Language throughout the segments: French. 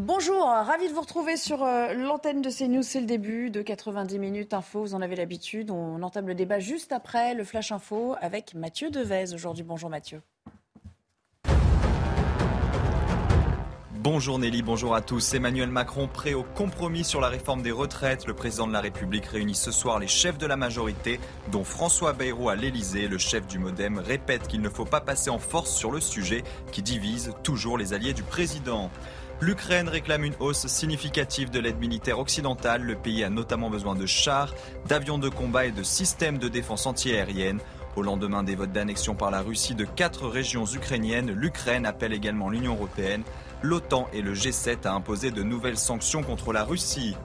Bonjour, ravi de vous retrouver sur euh, l'antenne de CNews. C'est le début de 90 minutes info. Vous en avez l'habitude. On entame le débat juste après le Flash Info avec Mathieu Devez. Aujourd'hui, bonjour Mathieu. Bonjour Nelly, bonjour à tous. Emmanuel Macron prêt au compromis sur la réforme des retraites. Le président de la République réunit ce soir les chefs de la majorité, dont François Bayrou à l'Elysée. Le chef du Modem répète qu'il ne faut pas passer en force sur le sujet qui divise toujours les alliés du président. L'Ukraine réclame une hausse significative de l'aide militaire occidentale. Le pays a notamment besoin de chars, d'avions de combat et de systèmes de défense antiaérienne. Au lendemain des votes d'annexion par la Russie de quatre régions ukrainiennes, l'Ukraine appelle également l'Union européenne, l'OTAN et le G7 à imposer de nouvelles sanctions contre la Russie.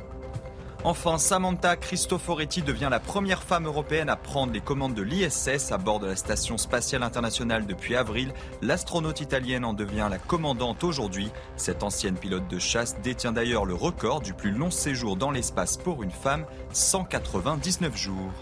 Enfin, Samantha Cristoforetti devient la première femme européenne à prendre les commandes de l'ISS à bord de la Station spatiale internationale depuis avril. L'astronaute italienne en devient la commandante aujourd'hui. Cette ancienne pilote de chasse détient d'ailleurs le record du plus long séjour dans l'espace pour une femme, 199 jours.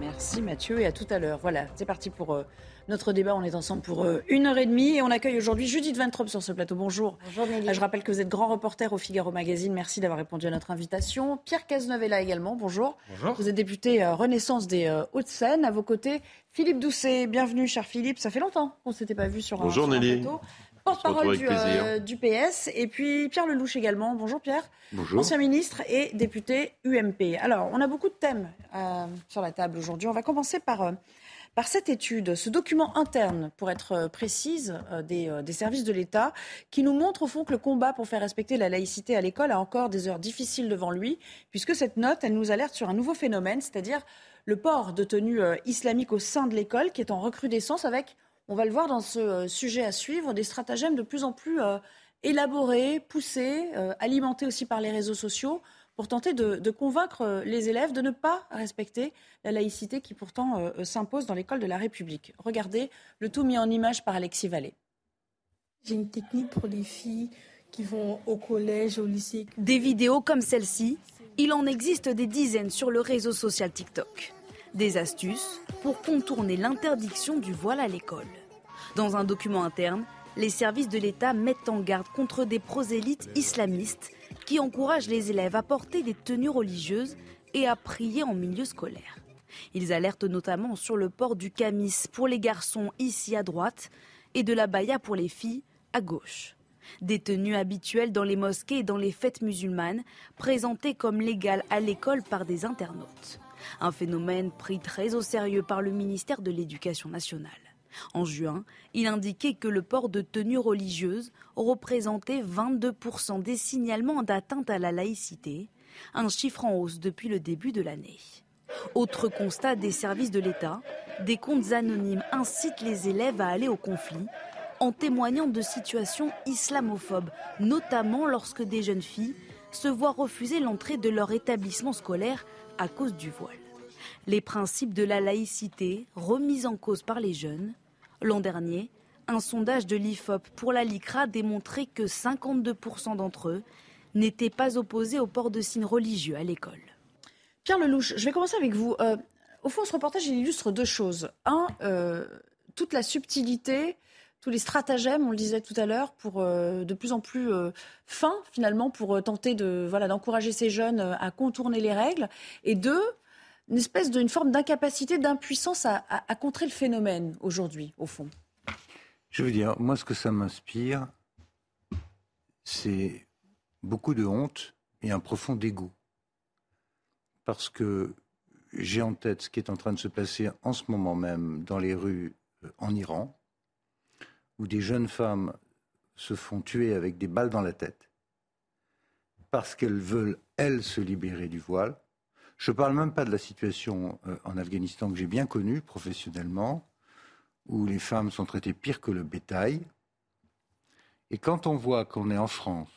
Merci Mathieu et à tout à l'heure. Voilà, c'est parti pour euh, notre débat. On est ensemble pour euh, une heure et demie et on accueille aujourd'hui Judith Ventrop sur ce plateau. Bonjour. Bonjour Nelly. Euh, Je rappelle que vous êtes grand reporter au Figaro Magazine. Merci d'avoir répondu à notre invitation. Pierre Cazeneuve est là également. Bonjour. Bonjour. Vous êtes député euh, Renaissance des euh, Hauts-de-Seine. À vos côtés, Philippe Doucet. Bienvenue, cher Philippe. Ça fait longtemps qu'on ne s'était pas vu sur un, Bonjour, sur un Nelly. plateau. On Porte-parole du, euh, PS. Et puis Pierre Lelouch également. Bonjour Pierre. Bonjour. Ancien ministre et député UMP. Alors, on a beaucoup de thèmes euh, sur la table aujourd'hui. On va commencer par, euh, par cette étude, ce document interne, pour être euh, précise, euh, des, euh, des services de l'État, qui nous montre au fond que le combat pour faire respecter la laïcité à l'école a encore des heures difficiles devant lui, puisque cette note, elle nous alerte sur un nouveau phénomène, c'est-à-dire le port de tenues islamiques au sein de l'école, qui est en recrudescence avec, on va le voir dans ce sujet à suivre, des stratagèmes de plus en plus élaborés, poussés, alimentés aussi par les réseaux sociaux, pour tenter de, de convaincre euh, les élèves de ne pas respecter la laïcité qui pourtant euh, euh, s'impose dans l'école de la République. Regardez le tout mis en image par Alexis Vallée. J'ai une technique pour les filles qui vont au collège, au lycée. Des vidéos comme celle-ci, il en existe des dizaines sur le réseau social TikTok. Des astuces pour contourner l'interdiction du voile à l'école. Dans un document interne, les services de l'État mettent en garde contre des prosélytes islamistes qui encouragent les élèves à porter des tenues religieuses et à prier en milieu scolaire. Ils alertent notamment sur le port du camis pour les garçons ici à droite et de la baya pour les filles à gauche. Des tenues habituelles dans les mosquées et dans les fêtes musulmanes, présentées comme légales à l'école par des internautes. Un phénomène pris très au sérieux par le ministère de l'Éducation nationale. En juin, il indiquait que le port de tenues religieuses représentait 22% des signalements d'atteinte à la laïcité, un chiffre en hausse depuis le début de l'année. Autre constat des services de l'État, des comptes anonymes incitent les élèves à aller au conflit en témoignant de situations islamophobes, notamment lorsque des jeunes filles se voient refuser l'entrée de leur établissement scolaire à cause du voile. Les principes de la laïcité remis en cause par les jeunes. L'an dernier, un sondage de l'IFOP pour la LICRA démontrait que 52% d'entre eux n'étaient pas opposés au port de signes religieux à l'école. Pierre Lelouch, je vais commencer avec vous. Euh, au fond, ce reportage, il illustre deux choses. Un, euh, toute la subtilité, tous les stratagèmes, on le disait tout à l'heure, pour euh, de plus en plus fins, finalement, pour tenter de voilà d'encourager ces jeunes à contourner les règles. Et deux, une espèce d'une forme d'incapacité, d'impuissance à, contrer le phénomène aujourd'hui, au fond. Je veux dire, moi, ce que ça m'inspire, c'est beaucoup de honte et un profond dégoût. Parce que j'ai en tête ce qui est en train de se passer en ce moment même dans les rues euh, en Iran, où des jeunes femmes se font tuer avec des balles dans la tête parce qu'elles veulent, elles, se libérer du voile. Je ne parle même pas de la situation euh, en Afghanistan que j'ai bien connue professionnellement, où les femmes sont traitées pire que le bétail. Et quand on voit qu'on est en France,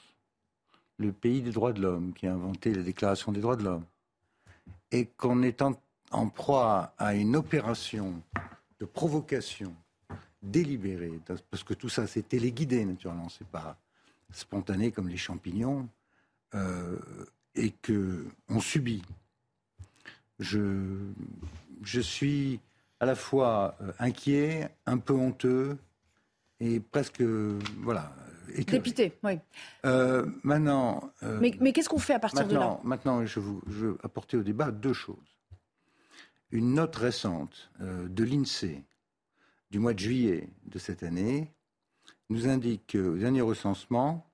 le pays des droits de l'homme, qui a inventé la Déclaration des droits de l'homme, et qu'on est en, proie à une opération de provocation délibérée, parce que tout ça c'est téléguidé naturellement, c'est pas spontané comme les champignons, euh, et que on subit. Je, je suis à la fois euh, inquiet, un peu honteux et presque voilà. Dépité, oui. Euh, maintenant. Euh, mais, mais qu'est-ce qu'on fait à partir de là? Maintenant, je, vous, je veux apporter au débat deux choses. Une note récente de l'INSEE du mois de juillet de cette année nous indique qu'au dernier recensement,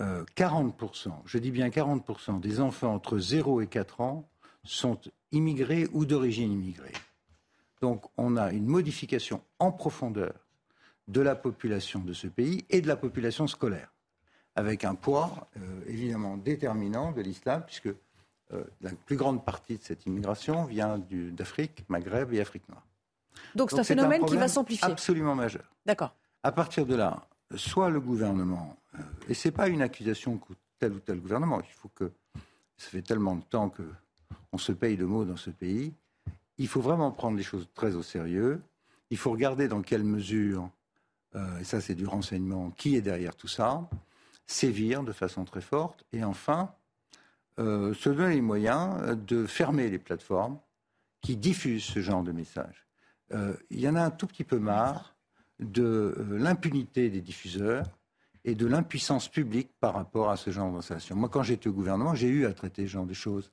40%, je dis bien 40% des enfants entre 0 et 4 ans sont immigrés ou d'origine immigrée. Donc on a une modification en profondeur de la population de ce pays et de la population scolaire, avec un poids euh, évidemment déterminant de l'islam, puisque euh, la plus grande partie de cette immigration vient d'Afrique, Maghreb et Afrique noire. Donc c'est un phénomène qui va s'amplifier. Absolument majeur. D'accord. À partir de là, soit le gouvernement, euh, et ce n'est pas une accusation que tel ou tel gouvernement, il faut que, ça fait tellement de temps qu'on se paye de mots dans ce pays, il faut vraiment prendre les choses très au sérieux. Il faut regarder dans quelle mesure, euh, et ça c'est du renseignement, qui est derrière tout ça, sévir de façon très forte, et enfin, euh, se donner les moyens de fermer les plateformes qui diffusent ce genre de messages. Euh, il y en a un tout petit peu marre de l'impunité des diffuseurs et de l'impuissance publique par rapport à ce genre d'installation. Moi, quand j'étais au gouvernement, j'ai eu à traiter ce genre de choses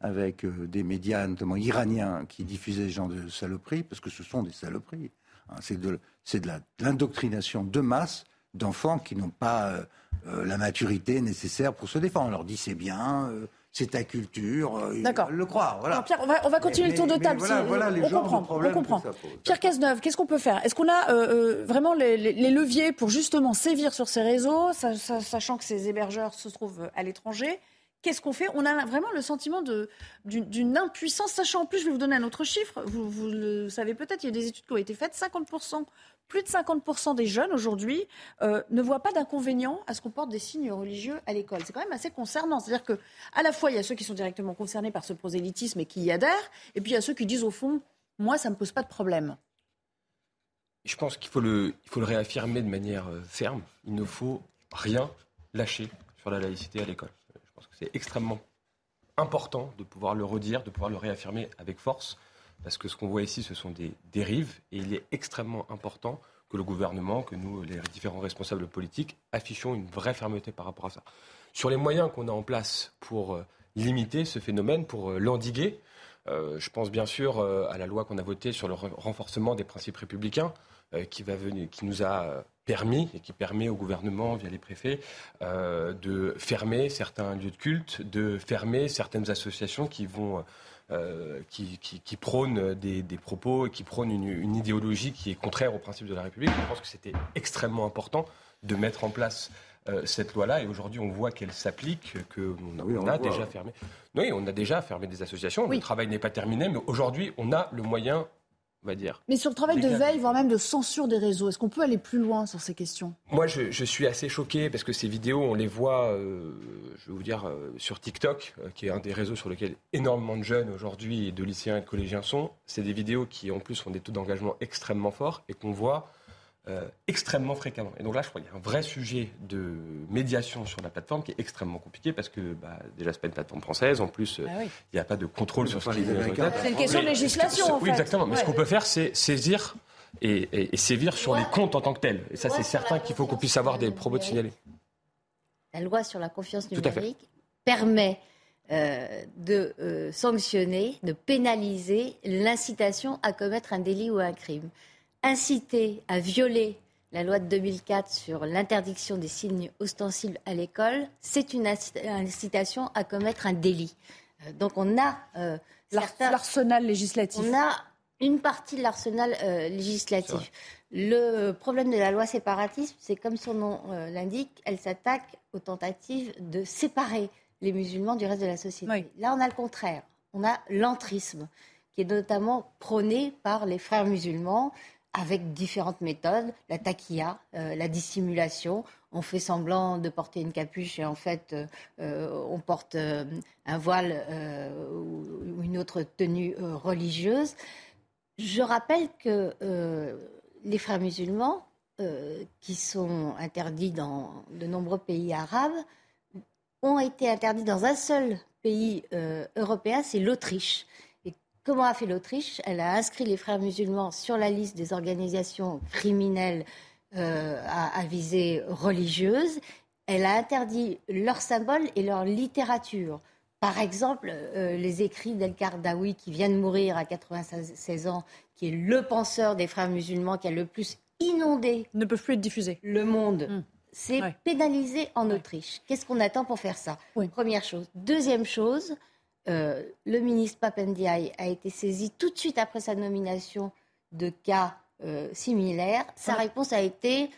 avec euh, des médias, notamment iraniens, qui diffusaient ce genre de saloperies, parce que ce sont des saloperies. Hein. c'est de, de l'indoctrination de masse d'enfants qui n'ont pas euh, euh, la maturité nécessaire pour se défendre. On leur dit c'est bien, c'est ta culture, ils le croire. Voilà. Pierre, on va, continuer le tour de table. voilà, les on, comprend, on comprend. Pierre Cazeneuve, qu'est-ce qu'on peut faire? Est-ce qu'on a vraiment les, leviers pour justement sévir sur ces réseaux, sachant que ces hébergeurs se trouvent à l'étranger? Qu'est-ce qu'on fait? On a vraiment le sentiment d'une impuissance, sachant en plus, je vais vous donner un autre chiffre, vous, le savez peut-être, il y a des études qui ont été faites, 50%, plus de 50% des jeunes aujourd'hui euh, ne voient pas d'inconvénient à ce qu'on porte des signes religieux à l'école. C'est quand même assez concernant. C'est-à-dire que à la fois, il y a ceux qui sont directement concernés par ce prosélytisme et qui y adhèrent, et puis il y a ceux qui disent au fond, moi, ça ne me pose pas de problème. Je pense qu'il faut le, réaffirmer de manière euh, ferme. Il ne faut rien lâcher sur la laïcité à l'école. C'est extrêmement important de pouvoir le redire, de pouvoir le réaffirmer avec force, parce que ce qu'on voit ici, ce sont des dérives, et il est extrêmement important que le gouvernement, que nous, les différents responsables politiques, affichons une vraie fermeté par rapport à ça. Sur les moyens qu'on a en place pour euh, limiter ce phénomène, pour euh, l'endiguer, euh, je pense bien sûr à la loi qu'on a votée sur le renforcement des principes républicains, qui, va venir, qui nous a permis et qui permet au gouvernement, via les préfets, euh, de fermer certains lieux de culte, de fermer certaines associations qui vont euh, qui, qui, prônent des, des, propos et qui prônent une, une, idéologie qui est contraire aux principes de la République. Je pense que c'était extrêmement important de mettre en place euh, cette loi-là. Et aujourd'hui, on voit qu'elle s'applique, qu'on on, a déjà fermé. Oui, on a déjà fermé des associations. Le travail n'est pas terminé, mais aujourd'hui, on a le moyen va dire. Mais sur le travail de veille, voire même de censure des réseaux, est-ce qu'on peut aller plus loin sur ces questions? Moi, je, suis assez choqué parce que ces vidéos, on les voit, euh, je vais vous dire, euh, sur TikTok, euh, qui est un des réseaux sur lesquels énormément de jeunes aujourd'hui, de lycéens et de collégiens sont. C'est des vidéos qui, en plus, ont des taux d'engagement extrêmement forts et qu'on voit euh, extrêmement fréquemment. Et donc là, je crois qu'il y a un vrai sujet de médiation sur la plateforme qui est extrêmement compliqué parce que bah, déjà, c'est pas une plateforme française. En plus, ah il n'y a pas de contrôle sur ce qui est C'est une question de législation. oui, exactement. Mais ce qu'on peut faire, c'est saisir et, sévir sur les comptes en tant que tels. Et ça, c'est certain qu'il faut qu'on puisse avoir des propos de signaler. La loi sur la confiance numérique permet euh, de euh, sanctionner, de pénaliser l'incitation à commettre un délit ou un crime inciter à violer la loi de 2004 sur l'interdiction des signes ostensibles à l'école, c'est une incitation à commettre un délit. Euh, donc on a euh, l'arsenal législatif. On a une partie de l'arsenal euh, législatif. Le problème de la loi séparatisme, c'est comme son nom l'indique, elle s'attaque aux tentatives de séparer les musulmans du reste de la société. Là, on a le contraire. On a l'entrisme qui est notamment prônée par les frères musulmans avec différentes méthodes, la taquilla, euh, la dissimulation. On fait semblant de porter une capuche et en fait on porte un voile ou une autre tenue religieuse. Je rappelle que les frères musulmans, qui sont interdits dans de nombreux pays arabes, ont été interdits dans un seul pays euh, européen, c'est l'Autriche. Comment a fait l'Autriche? Elle a inscrit les frères musulmans sur la liste des organisations criminelles euh, à, visée religieuse. Elle a interdit leurs symboles et leur littérature. Par exemple, euh, les écrits d'El Kardawi, qui vient de mourir à 96 ans, qui est le penseur des frères musulmans qui a le plus inondé. Ne peuvent plus être diffusés. Le monde. Hmm. C'est pénalisé en Autriche. Qu'est-ce qu'on attend pour faire ça? Première chose. Deuxième chose, euh, le ministre Papendiaï a été saisi tout de suite après sa nomination de cas euh, similaires. Sa réponse a été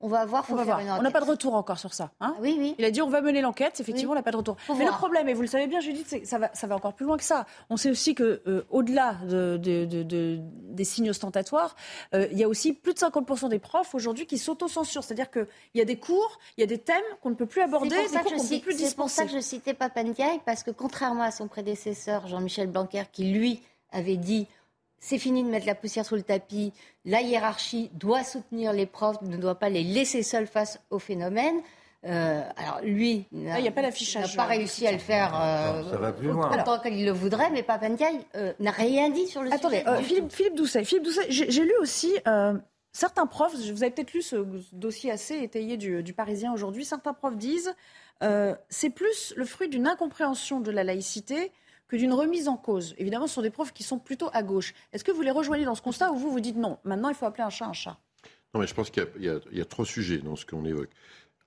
on va voir, faut on faire Une On n'a pas de retour encore sur ça. Hein oui, oui. Il a dit on va mener l'enquête, effectivement, on n'a pas de retour. Mais le problème, et vous le savez bien, Judith, c'est ça va, ça va encore plus loin que ça. On sait aussi que euh, au-delà de, des signes ostentatoires, euh, il y a aussi plus de 50% des profs aujourd'hui qui s'autocensurent. C'est-à-dire qu'il y a des cours, il y a des thèmes qu'on ne peut plus aborder, des cours qu'on ne peut plus C'est pour ça que je citais Papandiaï, parce que contrairement à son prédécesseur, Jean-Michel Blanquer, qui lui avait dit c'est fini de mettre la poussière sous le tapis. La hiérarchie doit soutenir les profs, ne doit pas les laisser seuls face au phénomène. Euh, alors lui, ah, pas n'a pas réussi à le faire euh, ça va plus loin. autant qu'il le voudrait, mais Papandiaï euh, n'a rien dit sur le Attendez, sujet. Philippe, Philippe, Doucet, Philippe Doucet j'ai lu aussi certains profs, vous avez peut-être lu ce dossier assez étayé du, du Parisien aujourd'hui, certains profs disent c'est plus le fruit d'une incompréhension de la laïcité que d'une remise en cause. Évidemment, ce sont des profs qui sont plutôt à gauche. Est-ce que vous les rejoignez dans ce constat ou vous vous dites non, maintenant il faut appeler un chat un chat? Non, mais je pense qu'il y, a trois sujets dans ce qu'on évoque.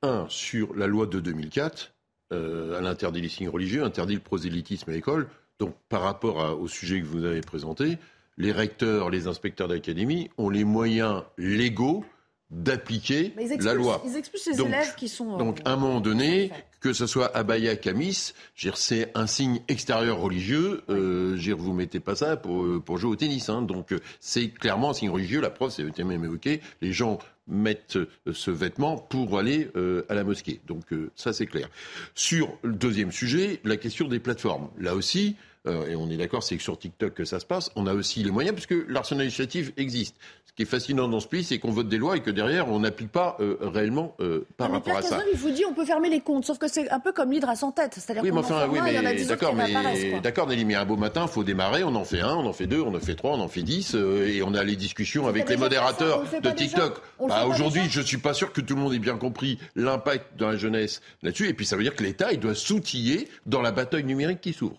Un, sur la loi de 2004, euh, elle interdit les signes religieux, interdit le prosélytisme à l'école. Donc, par rapport au sujet que vous avez présenté, les recteurs, les inspecteurs d'académie ont les moyens légaux d'appliquer la loi. Ils expulsent les élèves qui sont. Donc, à un moment donné, que ce soit abaya, camis, c'est un signe extérieur religieux. Euh, vous mettez pas ça pour, euh, pour jouer au tennis. Hein. Donc, euh, c'est clairement un signe religieux. La preuve, c'est même évoqué. Les gens mettent euh, ce vêtement pour aller à la mosquée. Donc, ça, c'est clair. Sur le deuxième sujet, la question des plateformes. Là aussi, euh, et on est d'accord, c'est que sur TikTok que ça se passe, on a aussi les moyens, puisque l'arsenal législatif existe. Ce qui est fascinant dans ce pays, c'est qu'on vote des lois et que derrière, on n'applique pas euh, réellement euh, par rapport à ça. il vous dit on peut fermer les comptes, sauf que c'est un peu comme l'hydre à 100 têtes. C'est-à-dire oui, mais enfin, oui, mais d'accord, mais d'accord, Nelly, mais un beau matin, il faut démarrer, on en fait un, on en fait deux, on en fait trois, on en fait dix, et on a les discussions avec les modérateurs de TikTok. Bah, aujourd'hui, je suis pas sûr que tout le monde ait bien compris l'impact dans la jeunesse là-dessus, et puis ça veut dire que l'État, il doit s'outiller dans la bataille numérique qui s'ouvre.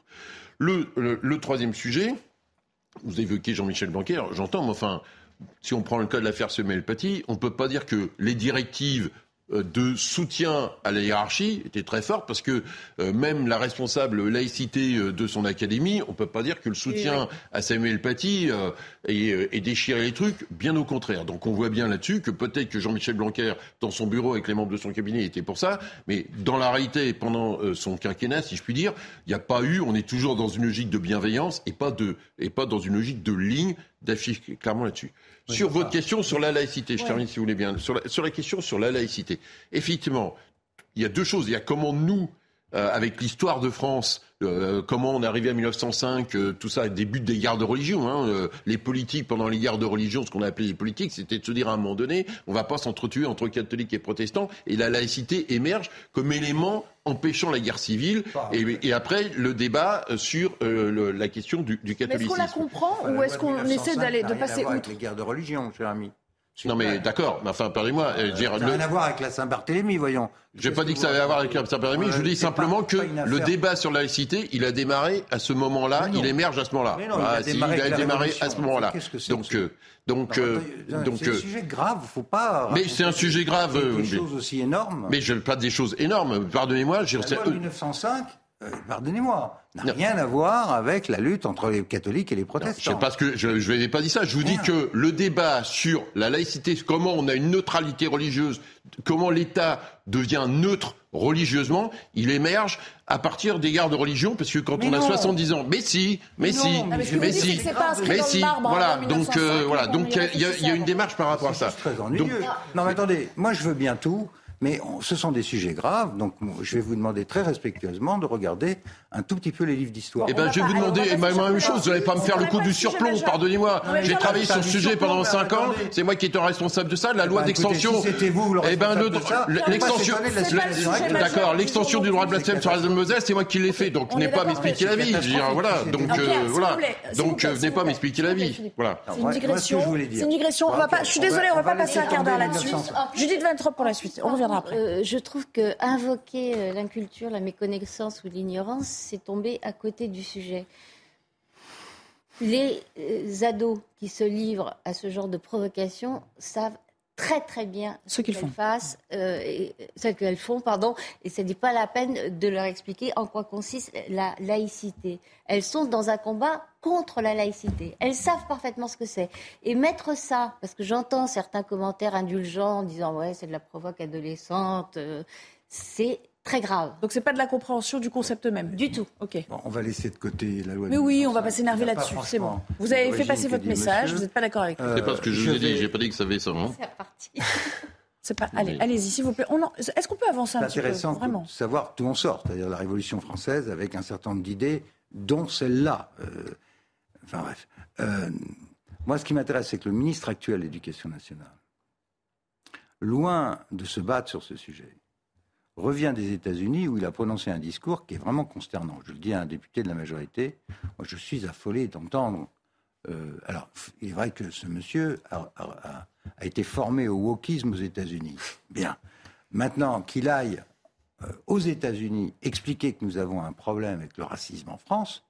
Le, troisième sujet, vous évoquez Jean-Michel Blanquer, j'entends, mais enfin, si on prend le cas de l'affaire Semel-Paty, on ne peut pas dire que les directives de soutien à la hiérarchie était très fort parce que euh, même la responsable laïcité euh, de son académie, on peut pas dire que le soutien à Samuel Paty ait, déchiré les trucs, bien au contraire. Donc on voit bien là-dessus que peut-être que Jean-Michel Blanquer, dans son bureau avec les membres de son cabinet, était pour ça, mais dans la réalité, pendant son quinquennat, si je puis dire, il n'y a pas eu, on est toujours dans une logique de bienveillance et pas, de, et pas dans une logique de ligne d'affiche clairement là-dessus sur votre question sur la laïcité, je termine si vous voulez bien. Sur la, sur la question sur la laïcité, effectivement, il y a deux choses. Il y a comment nous, euh, avec l'histoire de France, euh, comment on est arrivé à 1905, euh, tout ça, début des guerres de religion. Hein, les politiques, pendant les guerres de religion, ce qu'on a appelé les politiques, c'était de se dire à un moment donné, on ne va pas s'entretuer entre catholiques et protestants, et la laïcité émerge comme élément empêchant la guerre civile, et, après le débat sur la question du, du catholicisme. Est-ce qu'on la comprend, ou est-ce qu'on essaie d'aller de passer outre les guerres de religion, cher ami non mais d'accord, mais enfin pardonnez-moi. Euh, ça n'a rien à voir avec la Saint-Barthélemy, voyons. Je n'ai pas dit que ça avait à voir avec la Saint-Barthélemy, je dis simplement que le débat sur la laïcité, il a démarré à ce moment-là, il émerge à ce moment-là. il, a ah, démarré, à ce moment-là. Donc, euh, donc, euh, donc, c'est un sujet grave, faut pas. Mais c'est un sujet grave. Des choses aussi énormes. Mais je pas des choses énormes. Pardonnez-moi. Loi 1905 euh, pardonnez-moi, n'a rien à voir avec la lutte entre les catholiques et les protestants. je sais pas que je je n'ai pas dit ça. Je vous dis que le débat sur la laïcité, comment on a une neutralité religieuse, comment l'État devient neutre religieusement, il émerge à partir des gardes de religion, parce que quand on a 70 ans, mais si, mais, si, mais, si, mais si, voilà. Donc euh, voilà, donc il y, a une démarche par rapport à ça. Très donc, non, mais attendez, moi je veux bien tout. Mais ce sont des sujets graves, donc je vais vous demander très respectueusement de regarder un tout petit peu les livres d'histoire. Eh bien, je vais vous demander la même chose. Vous n'allez pas me faire le coup du surplomb, pardonnez-moi. J'ai travaillé sur ce sujet pendant 5 ans. C'est moi qui étais responsable de ça. La loi d'extension. C'était vous, Eh ben, l'extension. D'accord, l'extension du droit de blasphème sur la zone Moselle, c'est moi qui l'ai fait. Donc, n'est pas m'expliquer la vie. Voilà. Donc, voilà. Donc, venez pas m'expliquer la vie. Voilà. C'est une digression. C'est une digression. Je suis désolé, on va pas passer un quart d'heure là-dessus. Judith Ventrop pour la suite. On reviendra. Euh, je trouve que invoquer euh, l'inculture, la méconnaissance ou l'ignorance, c'est tomber à côté du sujet. Les euh, ados qui se livrent à ce genre de provocation savent très très bien ce qu'ils font. Fassent, euh, ce qu'elles font, pardon, et ce n'est pas la peine de leur expliquer en quoi consiste la laïcité. Elles sont dans un combat contre la laïcité. Elles savent parfaitement ce que c'est. Et mettre ça, parce que j'entends certains commentaires indulgents en disant ouais c'est de la provoque adolescente, euh, c'est très grave. Donc c'est pas de la compréhension du concept même Du tout. Ok. on va laisser de côté la loi. Mais oui, on va pas s'énerver là-dessus. C'est bon. Vous avez fait passer votre message. Vous n'êtes pas d'accord avec moi. c'est pas ce que je, vous ai dit. J'ai pas dit que ça avait ça. Hein. C'est reparti. C'est pas. Allez, allez-y, s'il vous plaît. Est-ce qu'on peut avancer un petit peu intéressant de savoir d'où on sort, c'est-à-dire la Révolution française avec un certain nombre d'idées, dont celle-là. Euh, enfin bref. Euh, moi, ce qui m'intéresse, c'est que le ministre actuel de l'Éducation nationale, loin de se battre sur ce sujet, revient des États-Unis où il a prononcé un discours qui est vraiment consternant. Je le dis à un député de la majorité, moi je suis affolé d'entendre. Euh, alors, il est vrai que ce monsieur a, été formé au wokisme aux États-Unis. Bien. Maintenant, qu'il aille euh, aux États-Unis expliquer que nous avons un problème avec le racisme en France,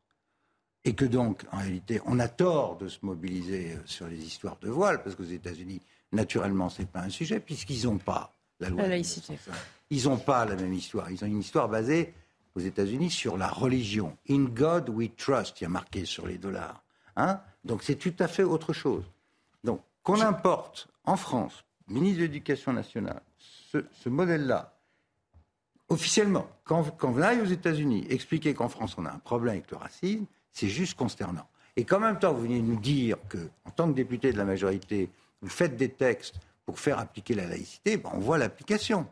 et que donc, en réalité, on a tort de se mobiliser euh, sur les histoires de voile, parce qu'aux États-Unis, naturellement, ce n'est pas un sujet, puisqu'ils n'ont pas la loi. La laïcité. Ils n'ont pas la même histoire. Ils ont une histoire basée aux États-Unis sur la religion. In God we trust, il y a marqué sur les dollars. Hein Donc c'est tout à fait autre chose. Donc qu'on importe en France, ministre de l'Éducation nationale, ce, modèle-là, officiellement, quand, quand vous allez aux États-Unis expliquer qu'en France on a un problème avec le racisme, c'est juste consternant. Et qu'en même temps vous venez nous dire que, en tant que député de la majorité, vous faites des textes pour faire appliquer la laïcité, ben on voit l'application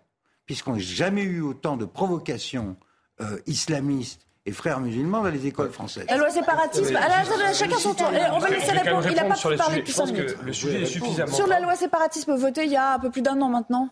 puisqu'on n'a jamais eu autant de provocations euh, islamistes et frères musulmans dans les écoles françaises. La loi séparatisme. Alors, chacun son tour. On va laisser répondre. Il n'a pas pu parler depuis 5 minutes. Le sujet est suffisamment. Sur la loi séparatisme votée il y a un peu plus d'un an maintenant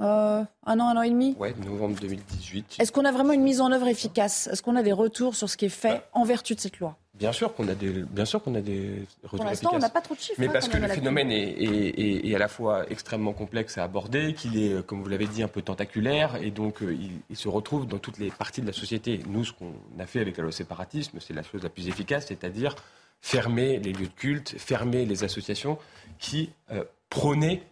euh, un an, un an et demi Oui, novembre 2018. Est-ce qu'on a vraiment une mise en œuvre efficace? Est-ce qu'on a des retours sur ce qui est fait en vertu de cette loi? Bien sûr qu'on a des, bien sûr qu'on a des retours Pour l'instant, on n'a pas trop de chiffres. Mais hein, parce que le phénomène est, à la fois extrêmement complexe à aborder, qu'il est, comme vous l'avez dit, un peu tentaculaire, et donc euh, il, se retrouve dans toutes les parties de la société. Nous, ce qu'on a fait avec la loi séparatisme, c'est la chose la plus efficace, c'est-à-dire fermer les lieux de culte, fermer les associations qui euh, prônaient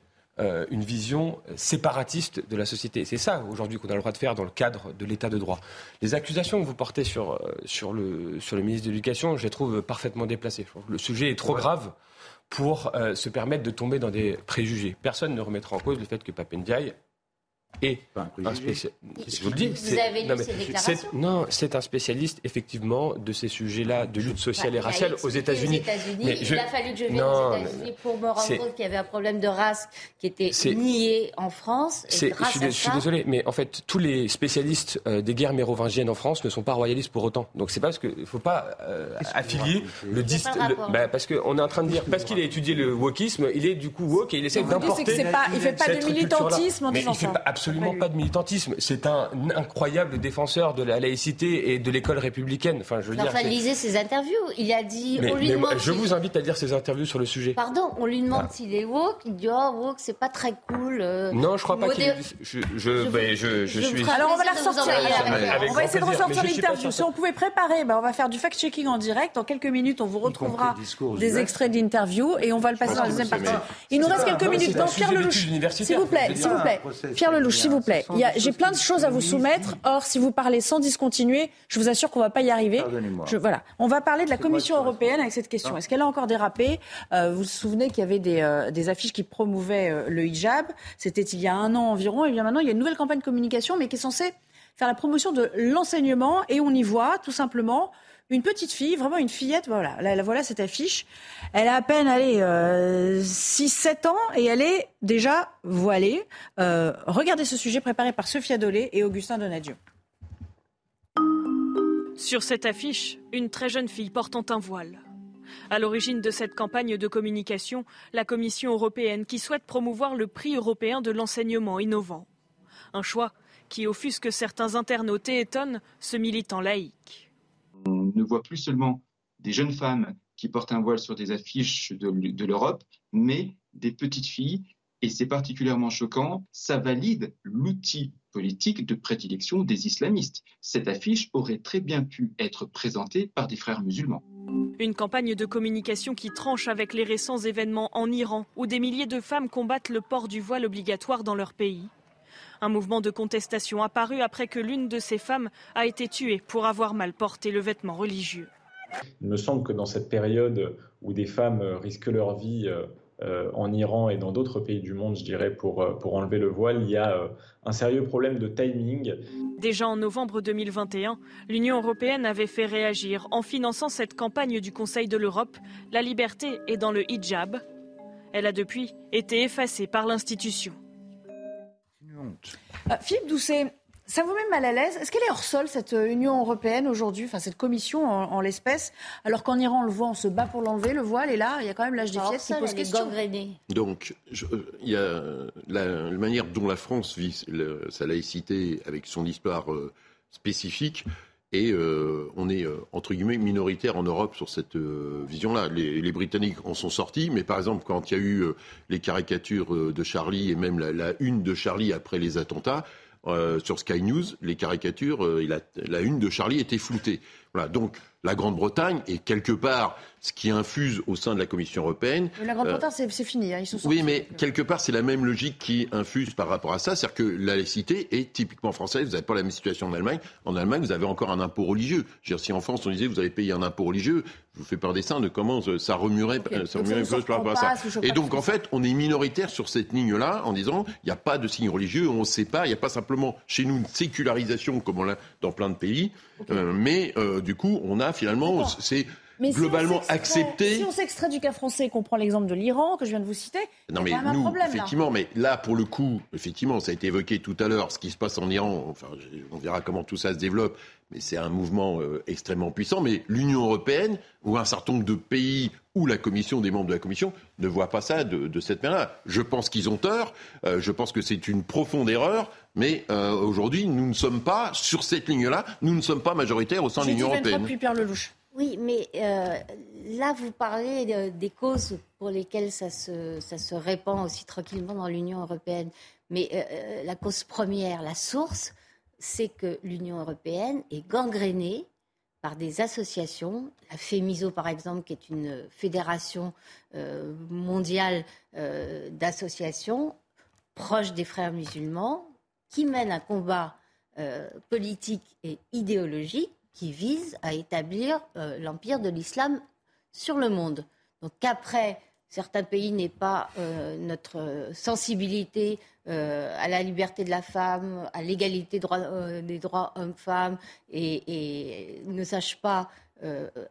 euh, une vision séparatiste de la société. C'est ça aujourd'hui qu'on a le droit de faire dans le cadre de l'état de droit. Les accusations que vous portez sur, euh, sur, le, sur le ministre de l'Éducation, je les trouve parfaitement déplacées. Le sujet est trop grave pour euh, se permettre de tomber dans des préjugés. Personne ne remettra en cause le fait que Papendiaï et un, spécialiste. Vous, le dites, vous avez lu ces déclarations? Non, c'est un spécialiste effectivement de ces sujets-là, de lutte sociale et bah, raciale aux États-Unis. il a fallu que je vienne aux États-Unis pour me rendre compte qu'il y avait un problème de race qui était nié en France. Et grâce je, suis, je suis désolé, mais en fait, tous les spécialistes euh, des guerres mérovingiennes en France ne sont pas royalistes pour autant. Donc c'est pas parce qu'il ne faut pas euh, affilier le, dist... bah, parce qu'on est en train de dire parce qu'il a étudié le wokisme, il est du coup woke et il essaie d'importer. Il ne fait pas de militantisme en disant ça absolument pas de militantisme. C'est un incroyable défenseur de la laïcité et de l'école républicaine. Enfin, je veux dire. lisez ses interviews. Il a dit. on lui demande je vous invite à lire ses interviews sur le sujet. Pardon, on lui demande s'il est woke. Il dit oh woke, c'est pas très cool. Euh, non, je crois pas qu'il. Je, je, ben, je, je, suis. Alors on va la ressortir. On va essayer de ressortir l'interview. Si on pouvait préparer, ben, on va faire du fact-checking en direct. En quelques minutes, on vous retrouvera des extraits d'interview et on va le passer dans la deuxième partie. Il nous reste quelques minutes. Donc Pierre Lelouch, s'il vous plaît, s'il vous plaît, Pierre Lelouch. S'il vous plaît. J'ai plein de choses à vous soumettre. Or, si vous parlez sans discontinuer, je vous assure qu'on ne va pas y arriver. Je, voilà. On va parler de la Commission européenne avec cette question. Est-ce qu'elle a encore dérapé? Euh, Vous vous souvenez qu'il y avait des, euh, des, affiches qui promouvaient euh, le hijab? C'était il y a un an environ. Et bien maintenant, il y a une nouvelle campagne de communication, mais qui est censée faire la promotion de l'enseignement. Et on y voit tout simplement une petite fille, vraiment une fillette, voilà, voilà cette affiche. Elle a à peine allé euh, 6-7 ans et elle est déjà voilée. Euh, regardez ce sujet préparé par Sophia Dolé et Augustin Donadieu. Sur cette affiche, une très jeune fille portant un voile. À l'origine de cette campagne de communication, la Commission européenne qui souhaite promouvoir le prix européen de l'enseignement innovant. Un choix qui offusque certains internautes et étonne ce militant laïque ne voit plus seulement des jeunes femmes qui portent un voile sur des affiches de, l'Europe, mais des petites filles. Et c'est particulièrement choquant, ça valide l'outil politique de prédilection des islamistes. Cette affiche aurait très bien pu être présentée par des frères musulmans. Une campagne de communication qui tranche avec les récents événements en Iran, où des milliers de femmes combattent le port du voile obligatoire dans leur pays. Un mouvement de contestation apparu après que l'une de ces femmes a été tuée pour avoir mal porté le vêtement religieux. Il me semble que dans cette période où des femmes risquent leur vie euh, en Iran et dans d'autres pays du monde, je dirais, pour, euh, pour enlever le voile, il y a euh, un sérieux problème de timing. Déjà en novembre 2021, l'Union européenne avait fait réagir en finançant cette campagne du Conseil de l'Europe, La liberté est dans le hijab. Elle a depuis été effacée par l'institution. Euh, Philippe Doucet, ça vous met mal à l'aise? Est-ce qu'elle est hors sol, cette euh, Union européenne aujourd'hui, enfin cette commission en, l'espèce Alors qu'en Iran, on le voit, on se bat pour l'enlever, le voile, et là, il y a quand même l'âge des fillettes qui pose question. Donc, euh, il y a la, manière dont la France vit sa laïcité avec son histoire spécifique. Et on est, entre guillemets, minoritaire en Europe sur cette vision-là. Les, Britanniques en sont sortis, mais par exemple, quand il y a eu les caricatures de Charlie et même la, une de Charlie après les attentats, sur Sky News, les caricatures, la, la, une de Charlie était floutée. Voilà, donc la Grande-Bretagne est quelque part ce qui infuse au sein de la Commission européenne. la Grande-Bretagne, euh, c'est fini. Hein, ils sont oui, mais quelque part, c'est la même logique qui infuse par rapport à ça. C'est-à-dire que la laïcité est typiquement française. Vous n'avez pas la même situation en Allemagne. En Allemagne, vous avez encore un impôt religieux. Je veux dire, si en France, on disait vous avez payé un impôt religieux, je vous fais par dessin de comment ça remuerait, ça remuerait par rapport à ça. Et donc, en fait, on est minoritaire sur cette ligne-là en disant il n'y a pas de signe religieux, on ne sait pas, il n'y a pas simplement chez nous une sécularisation comme on l'a dans plein de pays, euh, mais euh, du coup, on a finalement, c'est globalement accepté. Si on s'extrait du cas français, qu'on prend l'exemple de l'Iran que je viens de vous citer, non mais nous, un problème, effectivement, mais là pour le coup, effectivement, ça a été évoqué tout à l'heure, ce qui se passe en Iran. Enfin, on verra comment tout ça se développe, mais c'est un mouvement euh, extrêmement puissant. Mais l'Union européenne ou un certain nombre de pays où la Commission, des membres de la Commission, ne voient pas ça de, cette manière-là. Je pense qu'ils ont tort. Euh, je pense que c'est une profonde erreur. Mais euh, aujourd'hui, nous ne sommes pas sur cette ligne-là. Nous ne sommes pas majoritaires au sein de l'Union européenne. Pierre Lelouch. Oui, mais euh, là, vous parlez des causes pour lesquelles ça se, répand aussi tranquillement dans l'Union européenne. Mais euh, euh, la cause première, la source, c'est que l'Union européenne est gangrénée par des associations, la FEMISO par exemple, qui est une fédération mondiale d'associations proche des frères musulmans, qui mène un combat politique et idéologique qui vise à établir euh, l'empire de l'islam sur le monde. Donc qu'après, certains pays n'aient pas euh, notre sensibilité euh, à la liberté de la femme, à l'égalité des droits hommes-femmes et, ne sachent pas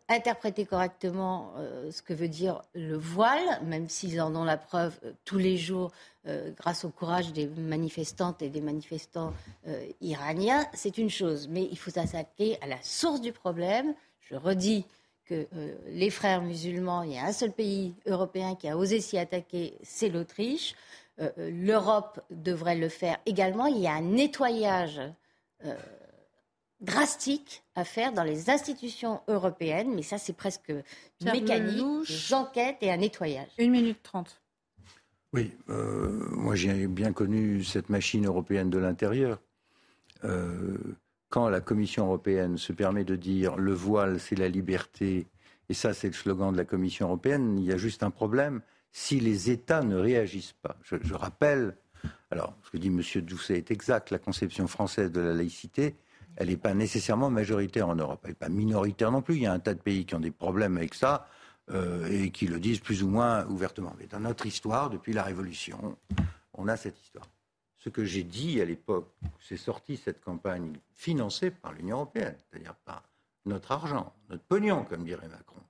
interpréter correctement ce que veut dire le voile, même s'ils en ont la preuve tous les jours euh, grâce au courage des manifestantes et des manifestants euh, iraniens, c'est une chose. Mais il faut s'attaquer à la source du problème. Je redis que euh, les frères musulmans, il y a un seul pays européen qui a osé s'y attaquer, c'est l'Autriche. L'Europe devrait le faire également. Il y a un nettoyage drastique à faire dans les institutions européennes, mais ça c'est presque mécanique, des enquêtes et un nettoyage. Une minute trente. Oui, euh, moi j'ai bien connu cette machine européenne de l'intérieur. Euh, quand la Commission européenne se permet de dire le voile c'est la liberté, et ça c'est le slogan de la Commission européenne, il y a juste un problème, si les États ne réagissent pas. Je, rappelle Alors, ce que dit M. Doucet est exact. La conception française de la laïcité, elle n'est pas nécessairement majoritaire en Europe. Elle n'est pas minoritaire non plus. Il y a un tas de pays qui ont des problèmes avec ça euh, et qui le disent plus ou moins ouvertement. Mais dans notre histoire, depuis la Révolution, on a cette histoire. Ce que j'ai dit à l'époque, c'est sorti cette campagne financée par l'Union européenne, c'est-à-dire par notre argent, notre pognon, comme dirait Macron,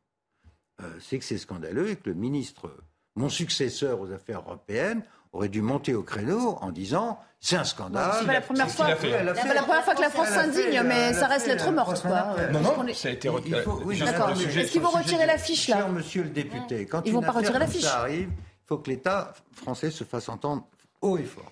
euh, c'est que c'est scandaleux et que le ministre, mon successeur aux affaires européennes, aurait dû monter au créneau en disant c'est un scandale. C'est pas la première fois, la, première fois que la France s'indigne, mais ça reste lettre morte. Quoi. Non, non, ça a été retiré. D'accord. Est-ce qu'ils vont retirer l'affiche là Monsieur le député, quand ils vont pas retirer l'affiche. Ça arrive, il faut que l'État français se fasse entendre haut et fort.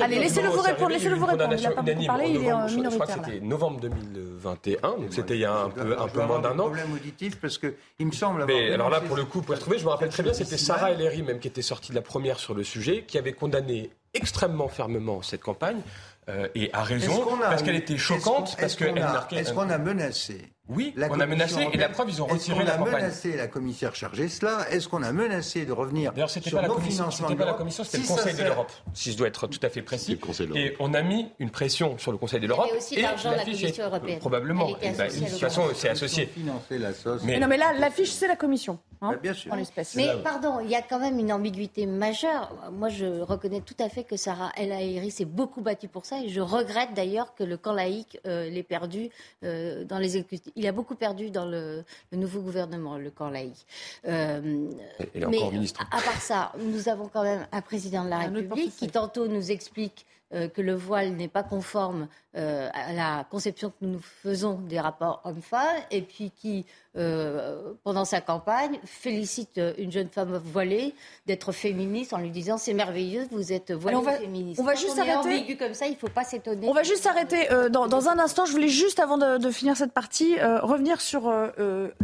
Allez, laissez-le vous répondre. Laissez-le vous répondre. Il n'a pas beaucoup parlé, il est minoritaire. Je crois que c'était novembre 2021, donc c'était il y a un peu, un peu moins d'un an. problème auditif parce que il me semble. Mais alors là, pour le coup, pour retrouver, je me rappelle très bien, c'était Sarah Ellery même qui était sortie de la première sur le sujet, qui avait condamné extrêmement fermement cette campagne euh, et a raison, parce qu'elle était choquante, parce qu'elle marquait. Est-ce qu'on a menacé Oui, on a menacé, et la preuve, ils ont retiré la campagne. Est-ce qu'on a menacé la commissaire chargée cela? Est-ce qu'on a menacé de revenir D'ailleurs, c'était pas la commission, c'était pas la commission, c'était le Conseil de l'Europe, si je dois être tout à fait précis. Et on a mis une pression sur le Conseil de l'Europe. Et aussi l'argent de la Commission européenne. Probablement. Bah, de toute façon, c'est associé. Mais non, mais là, l'affiche, c'est la Commission. Hein, bien sûr. Mais pardon, il y a quand même une ambiguïté majeure. Moi, je reconnais tout à fait que Sarah El Haïry s'est beaucoup battue pour ça et je regrette d'ailleurs que le camp laïque euh, l'ait perdu euh, dans les Il a beaucoup perdu dans le, nouveau gouvernement, le camp laïque. Euh, mais ministre. À, part ça, nous avons quand même un président de la République qui tantôt nous explique que le voile n'est pas conforme euh, à la conception que nous faisons des rapports hommes-femmes et puis qui, euh, pendant sa campagne, félicite une jeune femme voilée d'être féministe en lui disant c'est merveilleux, vous êtes voilée on va, féministe. On va juste s'arrêter. comme ça, il faut pas s'étonner. On va juste s'arrêter euh, dans, un instant. Je voulais juste, avant de, finir cette partie, revenir sur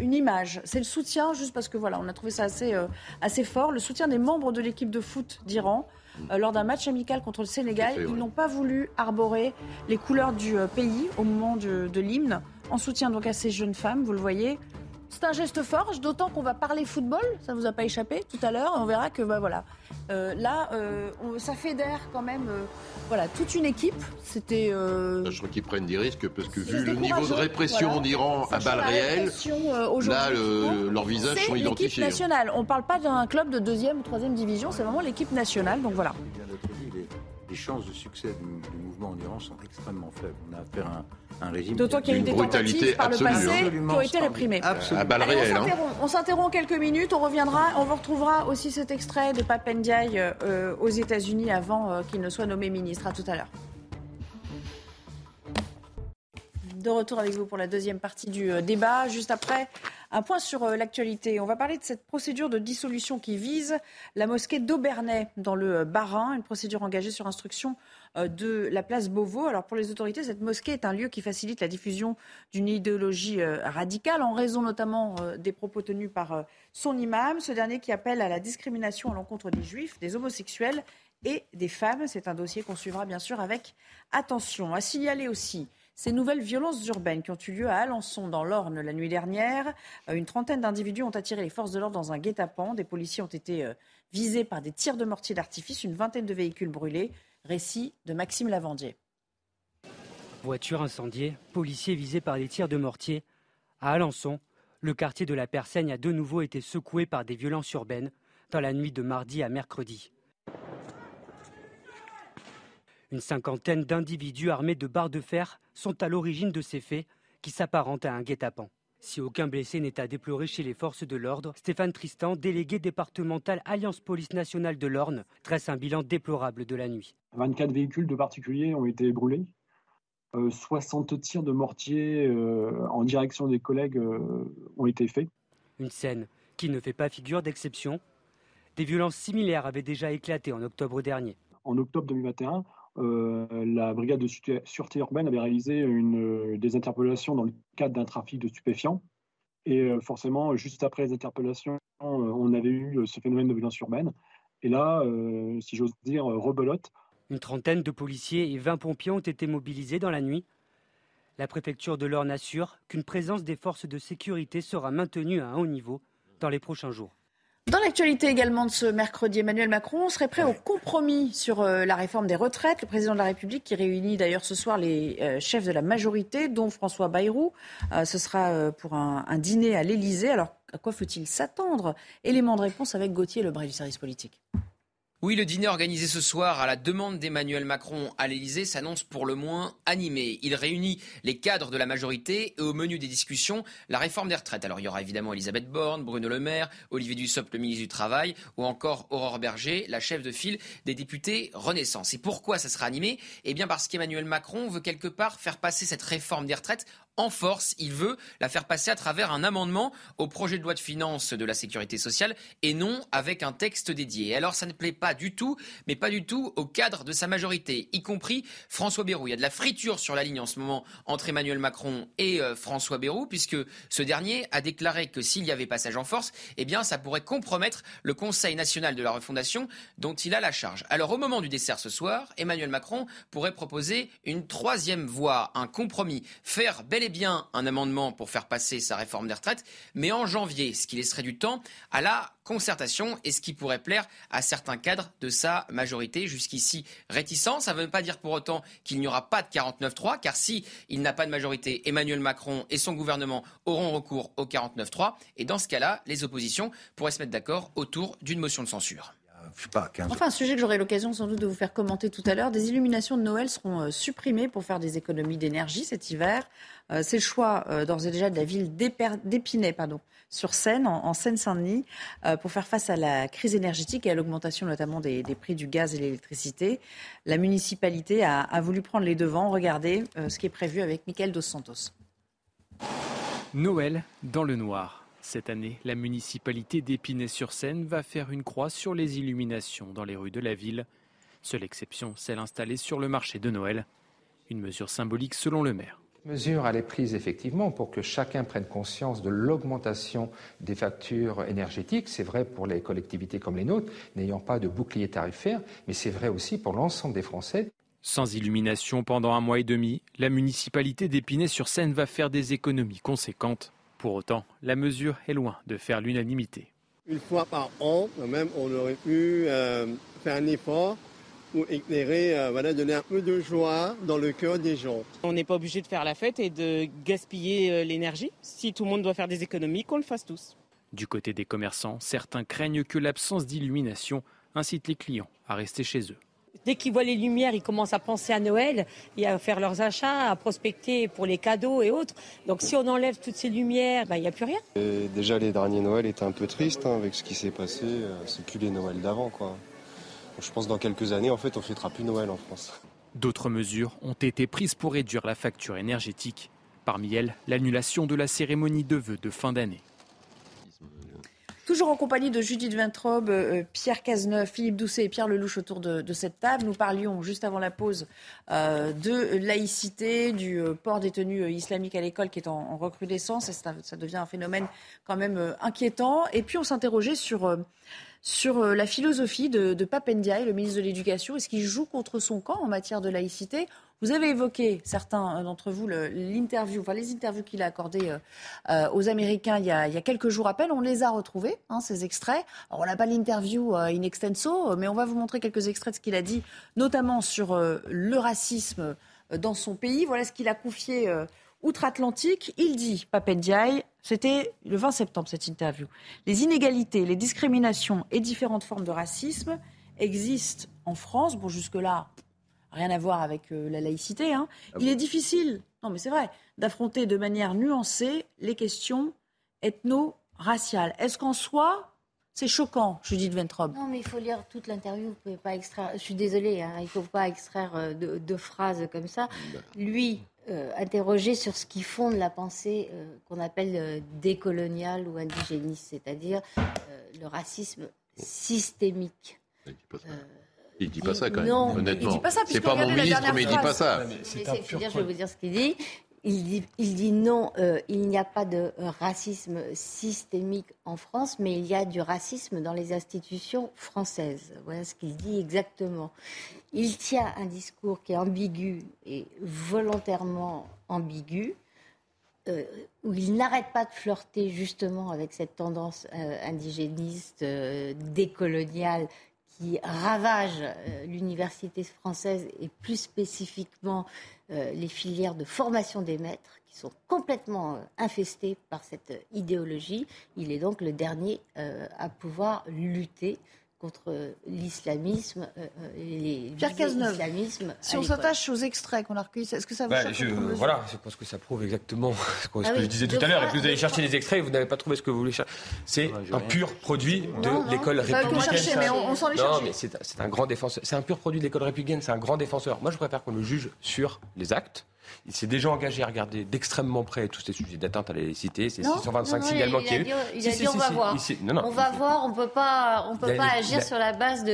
une image. C'est le soutien, juste parce que voilà, on a trouvé ça assez, assez fort, le soutien des membres de l'équipe de foot d'Iran. Euh, lors d'un match amical contre le Sénégal. Ils n'ont pas voulu arborer les couleurs du euh, pays au moment de, de l'hymne, en soutien donc à ces jeunes femmes, vous le voyez. C'est un geste fort, d'autant qu'on va parler football, ça ne vous a pas échappé tout à l'heure. On verra que bah, voilà, euh, là, euh, ça fédère quand même euh, voilà, toute une équipe. C'était. Je crois qu'ils prennent des risques parce que vu le niveau de répression en Iran à balles réelles, là, leurs visages sont identifiés. L'équipe nationale. On ne parle pas d'un club de deuxième ou troisième division, c'est vraiment l'équipe nationale. Donc voilà les chances de succès du, mouvement en Iran sont extrêmement faibles. On a affaire à un, régime. D'autant qu'il y a eu des tentatives par le passé qui ont été réprimées. À balles réelles. Hein. On s'interrompt quelques minutes, on reviendra, on vous retrouvera aussi cet extrait de Papendiaï euh, aux États-Unis avant euh, qu'il ne soit nommé ministre. À tout à l'heure. De retour avec vous pour la deuxième partie du euh, débat. Juste après, un point sur euh, l'actualité. On va parler de cette procédure de dissolution qui vise la mosquée d'Aubernay dans le euh, Bas-Rhin, une procédure engagée sur instruction de la place Beauvau. Alors pour les autorités, cette mosquée est un lieu qui facilite la diffusion d'une idéologie radicale en raison notamment des propos tenus par son imam, ce dernier qui appelle à la discrimination à l'encontre des juifs, des homosexuels et des femmes. C'est un dossier qu'on suivra bien sûr avec attention. À signaler aussi ces nouvelles violences urbaines qui ont eu lieu à Alençon, dans l'Orne, la nuit dernière, euh, une trentaine d'individus ont attiré les forces de l'ordre dans un guet-apens. Des policiers ont été euh, visés par des tirs de mortier d'artifice, une vingtaine de véhicules brûlés. Récit de Maxime Lavandier. Voiture incendiée, policiers visés par des tirs de mortier. À Alençon, le quartier de la Persaigne a de nouveau été secoué par des violences urbaines dans la nuit de mardi à mercredi. Une cinquantaine d'individus armés de barres de fer sont à l'origine de ces faits qui s'apparentent à un guet-apens. Si aucun blessé n'est à déplorer chez les forces de l'ordre, Stéphane Tristan, délégué départemental Alliance Police Nationale de l'Orne, dresse un bilan déplorable de la nuit. 24 véhicules de particuliers ont été brûlés. 60 euh, tirs de mortier euh, en direction des collègues euh, ont été faits. Une scène qui ne fait pas figure d'exception. Des violences similaires avaient déjà éclaté en octobre dernier. En octobre 2021, euh, la brigade de sûreté urbaine avait réalisé une, des interpellations dans le cadre d'un trafic de stupéfiants. Et euh, forcément, juste après les interpellations, euh, on avait eu ce phénomène de violence urbaine. Et là, si j'ose dire, rebelote. Une trentaine de policiers et 20 pompiers ont été mobilisés dans la nuit. La préfecture de l'Orne assure qu'une présence des forces de sécurité sera maintenue à un haut niveau dans les prochains jours. Dans l'actualité également de ce mercredi, Emmanuel Macron serait prêt au compromis sur euh, la réforme des retraites. Le président de la République qui réunit d'ailleurs ce soir les euh, chefs de la majorité, dont François Bayrou. Euh, ce sera pour un, dîner à l'Élysée. Alors à quoi faut-il s'attendre? Élément de réponse avec Gauthier Lebray du service politique. Oui, le dîner organisé ce soir à la demande d'Emmanuel Macron à l'Elysée s'annonce pour le moins animé. Il réunit les cadres de la majorité et au menu des discussions, la réforme des retraites. Alors il y aura évidemment Elisabeth Borne, Bruno Le Maire, Olivier Dussopt, le ministre du Travail, ou encore Aurore Berger, la chef de file des députés Renaissance. Et pourquoi ça sera animé? Eh bien parce qu'Emmanuel Macron veut quelque part faire passer cette réforme des retraites en force. Il veut la faire passer à travers un amendement au projet de loi de finances de la sécurité sociale et non avec un texte dédié. Alors ça ne plaît pas du tout, mais pas du tout au cadre de sa majorité, y compris François Bayrou. Il y a de la friture sur la ligne en ce moment entre Emmanuel Macron et euh, François Bayrou, puisque ce dernier a déclaré que s'il y avait passage en force, eh bien ça pourrait compromettre le Conseil national de la refondation dont il a la charge. Alors au moment du dessert ce soir, Emmanuel Macron pourrait proposer une troisième voie, un compromis, faire bel bien un amendement pour faire passer sa réforme des retraites, mais en janvier, ce qui laisserait du temps à la concertation et ce qui pourrait plaire à certains cadres de sa majorité. Jusqu'ici réticent. Ça ne veut pas dire pour autant qu'il n'y aura pas de 49-3, car si il n'a pas de majorité, Emmanuel Macron et son gouvernement auront recours au 49-3. Et dans ce cas-là, les oppositions pourraient se mettre d'accord autour d'une motion de censure. Enfin, un sujet que j'aurai l'occasion sans doute de vous faire commenter tout à l'heure. Des illuminations de Noël seront euh, supprimées pour faire des économies d'énergie cet hiver. Euh, c'est le choix euh, d'ores et déjà de la ville d'Épinay, pardon, sur Seine, en, Seine-Saint-Denis, pour faire face à la crise énergétique et à l'augmentation notamment des, prix du gaz et de l'électricité. La municipalité a, a, voulu prendre les devants. Regardez ce qui est prévu avec Michael Dos Santos. Noël dans le noir. Cette année, la municipalité d'Épinay-sur-Seine va faire une croix sur les illuminations dans les rues de la ville. Seule exception, celle installée sur le marché de Noël. Une mesure symbolique selon le maire. Mesure, elle est prise effectivement pour que chacun prenne conscience de l'augmentation des factures énergétiques. C'est vrai pour les collectivités comme les nôtres, n'ayant pas de bouclier tarifaire, mais c'est vrai aussi pour l'ensemble des Français. Sans illumination pendant un mois et demi, la municipalité d'Épinay-sur-Seine va faire des économies conséquentes. Pour autant, la mesure est loin de faire l'unanimité. Une fois par an, quand même, on aurait pu euh, faire un effort pour éclairer, euh, voilà, donner un peu de joie dans le cœur des gens. On n'est pas obligé de faire la fête et de gaspiller euh, l'énergie. Si tout le monde doit faire des économies, qu'on le fasse tous. Du côté des commerçants, certains craignent que l'absence d'illumination incite les clients à rester chez eux. Dès qu'ils voient les lumières, ils commencent à penser à Noël et à faire leurs achats, à prospecter pour les cadeaux et autres. Donc si on enlève toutes ces lumières, ben, il n'y a plus rien. déjà, les derniers Noëls étaient un peu tristes hein, avec ce qui s'est passé. Euh, c'est plus les Noëls d'avant. quoi. Je pense que dans quelques années, en fait, on ne fêtera plus Noël en France. D'autres mesures ont été prises pour réduire la facture énergétique. Parmi elles, l'annulation de la cérémonie de vœux de fin d'année. Toujours en compagnie de Judith Vintrobe, euh, Pierre Cazeneuve, Philippe Doucet et Pierre Lelouch autour de, cette table. Nous parlions juste avant la pause euh, de laïcité, du euh, port des tenues islamiques à l'école qui est en, recrudescence. Et ça, devient un phénomène quand même inquiétant. Et puis on s'interrogeait sur sur la philosophie de, de Papendiaï, le ministre de l'Éducation. Est-ce qu'il joue contre son camp en matière de laïcité? Vous avez évoqué, certains d'entre vous, l'interview, enfin les interviews qu'il a accordées euh, euh, aux Américains il y, a, quelques jours à peine. On les a retrouvés, hein, ces extraits. Alors, on n'a pas l'interview euh, in extenso, mais on va vous montrer quelques extraits de ce qu'il a dit, notamment sur le racisme dans son pays. Voilà ce qu'il a confié outre-Atlantique. Il dit, Papendiaï, c'était le 20 septembre cette interview. Les inégalités, les discriminations et différentes formes de racisme existent en France. Bon, jusque-là, rien à voir avec euh, la laïcité. Hein. Ah Il est difficile, non mais c'est vrai, d'affronter de manière nuancée les questions ethno-raciales. Est-ce qu'en soi, c'est choquant, Judith Ventrobe Non, mais il faut lire toute l'interview. Vous pouvez pas extraire. Je suis désolée, hein, il ne faut pas extraire euh, de, phrases comme ça. Bah. Lui, euh, interroger sur ce qui fonde la pensée qu'on appelle décoloniale ou indigéniste, c'est-à-dire le racisme systémique. Il dit pas ça quand même, non, honnêtement. Il dit pas ça, c'est pas mon ministre, mais il dit pas ça. je vais vous dire ce qu'il dit. Il dit, non, euh, il n'y a pas de racisme systémique en France, mais il y a du racisme dans les institutions françaises. Voilà ce qu'il dit exactement. Il tient un discours qui est ambigu et volontairement ambigu. où il n'arrête pas de flirter justement avec cette tendance indigéniste, décoloniale, qui ravage l'université française et plus spécifiquement les filières de formation des maîtres qui sont complètement infestées par cette idéologie. Il est donc le dernier à pouvoir lutter contre l'islamisme euh, euh, et Cazeneuve, si on s'attache aux extraits qu'on a recueillis, est-ce que ça vous bah, je, Voilà, je pense que ça prouve exactement ce que, ah je disais tout à l'heure. Et que vous allez chercher les extraits et vous n'avez pas trouvé ce que vous voulez chercher. C'est un pur produit de l'école républicaine. mais on, s'en est non, mais c'est un grand défenseur. C'est un pur produit de l'école républicaine. C'est un grand défenseur. Moi, je préfère qu'on le juge sur les actes il s'est déjà engagé à regarder d'extrêmement près tous ces sujets d'atteinte à la laïcité. C'est 625 signalements qu'il y a eu. Il a dit, on va voir. on va voir, on peut pas, on peut pas agir sur la base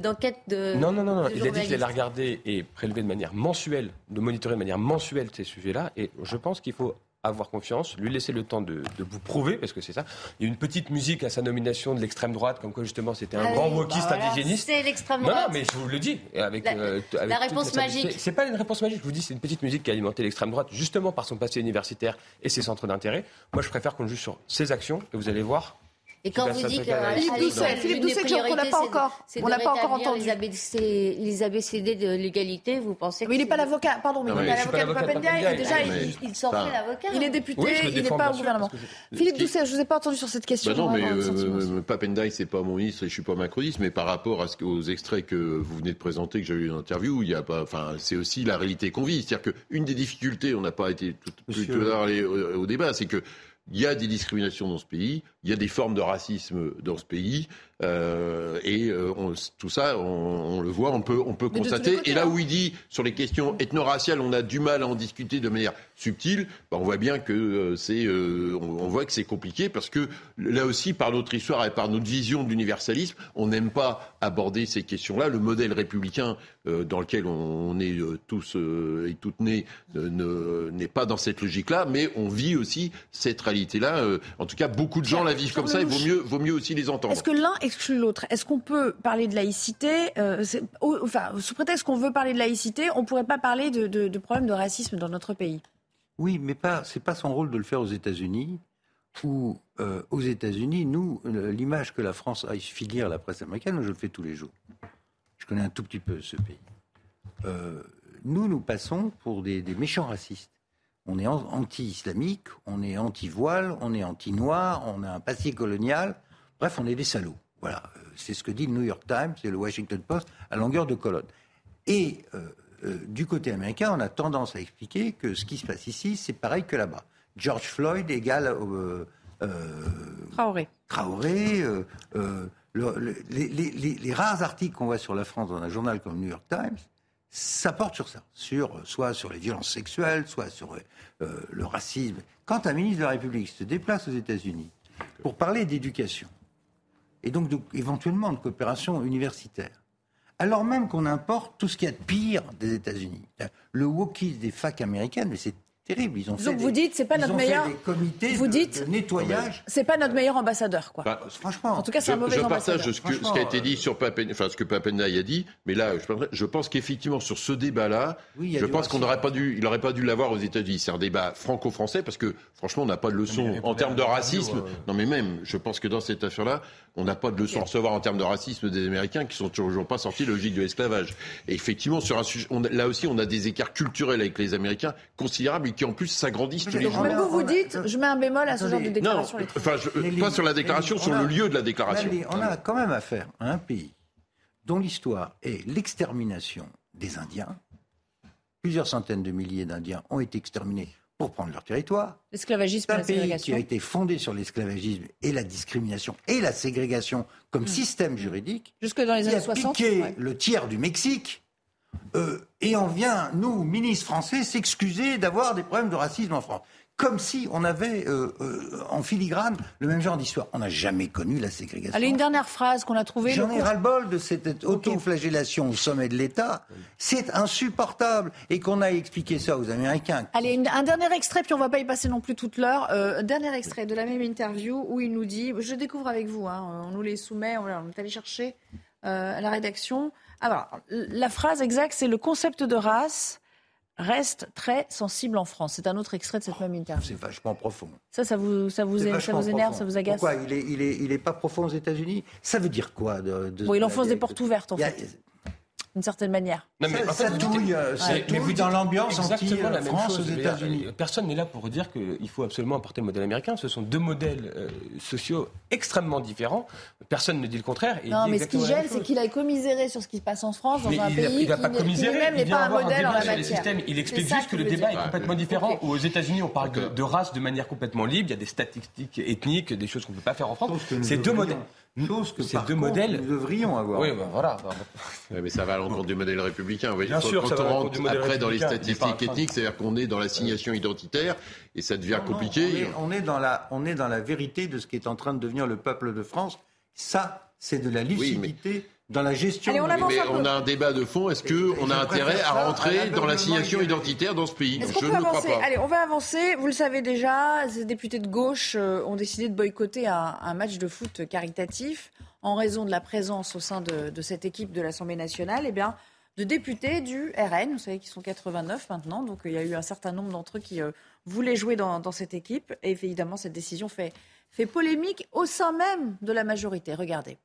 d'enquêtes de, Non, non, non, il a dit qu'il allait regarder et prélever de manière mensuelle, de monitorer de manière mensuelle ces sujets-là. Et je pense qu'il faut avoir confiance, lui laisser le temps de, vous prouver, parce que c'est ça. Il y a une petite musique à sa nomination de l'extrême droite, comme quoi justement c'était un ah grand wokiste bah indigéniste. C'est l'extrême droite. Non, non, mais je vous le dis. Avec, la, euh, la réponse magique. C'est pas une réponse magique, je vous dis, c'est une petite musique qui a alimenté l'extrême droite, justement par son passé universitaire et ses centres d'intérêt. Moi, je préfère qu'on juge sur ses actions, et vous allez voir, et quand vous dites que Philippe Doucet, Philippe Doucet, on l'a pas encore, on l'a pas encore entendu. Les, ABC, les ABCD de l'égalité, vous pensez Mais il n'est pas l'avocat, pardon, mais il n'est pas l'avocat de Papendia. Déjà, il s'en fait l'avocat. Il est député, il n'est pas au gouvernement. Philippe Doucet, je ne vous ai pas entendu sur cette question. Non, mais euh, Papendia, c'est pas mon ministre et je suis pas macroniste, mais par rapport aux extraits que vous venez de présenter, que j'ai eu une interview, il y a pas, enfin, c'est aussi la réalité qu'on vit. C'est-à-dire qu'une des difficultés, on n'a pas été tout à l'heure au débat, c'est que il y a des discriminations dans ce pays, il y a des formes de racisme dans ce pays, euh, et euh, tout ça, on, le voit, on peut, on peut constater. et là hein. où il dit sur les questions ethno-raciales, on a du mal à en discuter de manière subtile, bah, on voit bien que euh, c'est, on, voit que c'est compliqué parce que là aussi, par notre histoire et par notre vision de l'universalisme, on n'aime pas aborder ces questions-là. Le modèle républicain dans lequel on, est tous et toutes nés n'est pas dans cette logique-là, mais on vit aussi cette réalité-là. en tout cas, beaucoup de gens la vivent comme ça. Il vaut mieux, vaut mieux aussi les entendre. Est-ce que l'un Est-ce qu'on peut parler de laïcité euh, Enfin, sous prétexte qu'on veut parler de laïcité, on ne pourrait pas parler de, problèmes de racisme dans notre pays? Oui, mais pas, c'est pas son rôle de le faire aux États-Unis. Ou euh, aux États-Unis, nous, l'image que la France a, il suffit de lire la presse américaine, je le fais tous les jours. Je connais un tout petit peu ce pays. Euh, nous, nous passons pour des, méchants racistes. On est anti-islamique, on est anti-voile, on est anti-noir, on a un passé colonial. Bref, on est des salauds. Voilà, euh, c'est ce que dit le New York Times et le Washington Post à longueur de colonne. Et euh, euh, du côté américain, on a tendance à expliquer que ce qui se passe ici, c'est pareil que là-bas. George Floyd égale Traoré. Traoré. les, rares articles qu'on voit sur la France dans un journal comme le New York Times, ça porte sur ça, sur, soit sur les violences sexuelles, soit sur le racisme. Quand un ministre de la République se déplace aux États-Unis pour parler d'éducation, et donc éventuellement de coopération universitaire. Alors même qu'on importe tout ce qu'il y a de pire des États-Unis. Le wokisme des facs américaines, mais c'est terrible. Ils ont Donc fait vous dites c'est pas notre meilleur. Des comités vous dites, de nettoyage. C'est pas notre meilleur ambassadeur, quoi. Bah, franchement. En tout cas, c'est un mauvais je ambassadeur. Je partage ce, qui a été dit sur Papen, enfin ce que Papendaï a dit, mais là, je, pense qu'effectivement sur ce débat-là, je pense qu'on n'aurait pas dû, il n'aurait pas dû l'avoir aux États-Unis. C'est un débat franco-français parce que franchement, on n'a pas de leçon en termes de racisme. Euh. Non, mais même, je pense que dans cette affaire-là, on n'a pas de leçon à recevoir en termes de racisme des Américains qui sont toujours pas sortis de la logique de l'esclavage. Et effectivement, sur un sujet, là aussi, on a des écarts culturels avec les Américains considérables et qui en plus s'agrandissent tous les jours. Mais vous vous dites, je mets un bémol à ce genre de déclaration. Non, enfin, pas sur la déclaration, sur le lieu de la déclaration. On a quand même affaire à un pays dont l'histoire est l'extermination des Indiens. Plusieurs centaines de milliers d'Indiens ont été exterminés pour prendre leur territoire. L'esclavagisme un pays qui a été fondé sur l'esclavagisme et la discrimination et la ségrégation comme hmm. système juridique. Jusque dans les années 60. Qui a piqué le tiers du Mexique. Euh, et on vient, nous, ministres français, s'excuser d'avoir des problèmes de racisme en France comme si on avait euh, euh, en filigrane le même genre d'histoire. On n'a jamais connu la ségrégation. Allez, une dernière phrase qu'on a trouvée. J'en ai ras-le-bol de cette auto-flagellation au sommet de l'État. C'est insupportable. Et qu'on a expliqué ça aux Américains. Allez, un dernier extrait, puis on ne va pas y passer non plus toute l'heure. Un dernier extrait de la même interview où il nous dit, je découvre avec vous, hein, on nous les soumet, on, est allé chercher à la rédaction. Alors, la phrase exacte, c'est le concept de race reste très sensible en France. C'est un autre extrait de cette même interview. C'est vachement profond. Ça, ça vous, ça vous, ça vous énerve, ça vous agace Pourquoi il est, il, est, il est pas profond aux États-Unis? Ça veut dire quoi de, bon, Il enfonce des portes ouvertes, en fait d'une certaine manière. Non, mais ça, touille, mais vous dans l'ambiance anti-France aux États-Unis. Personne n'est là pour dire qu'il faut absolument apporter le modèle américain. Ce sont deux modèles euh, sociaux extrêmement différents. Personne ne dit le contraire. non, mais ce qui gêne, c'est qu'il a commiséré sur ce qui se passe en France, dans un pays il a, qui, même n'est pas un modèle en la matière. Il explique juste que le débat est complètement différent. Aux États-Unis, on parle de race de manière complètement libre. Il y a des statistiques ethniques, des choses qu'on ne peut pas faire en France. C'est deux modèles. Chose que ces deux modèles nous devrions avoir. Oui, ben voilà. mais ça va à l'encontre du modèle républicain. Bien sûr, ça va après dans les statistiques éthiques, c'est-à-dire qu'on est dans l'assignation identitaire et ça devient compliqué. on, est, dans la, on est dans la vérité de ce qui est en train de devenir le peuple de France. Ça, c'est de la lucidité dans la gestion. on, mais on a un débat de fond. Est-ce qu'on a intérêt à rentrer dans l'assignation identitaire dans ce pays? Je ne crois pas. Allez, on va avancer. Vous le savez déjà, ces députés de gauche euh, ont décidé de boycotter un, match de foot caritatif en raison de la présence au sein de, cette équipe de l'Assemblée nationale. Eh bien, de députés du RN, vous savez qu'ils sont 89 maintenant, donc il y a eu un certain nombre d'entre eux qui euh, voulaient jouer dans, cette équipe. Et évidemment, cette décision fait, fait polémique au sein même de la majorité. Regardez.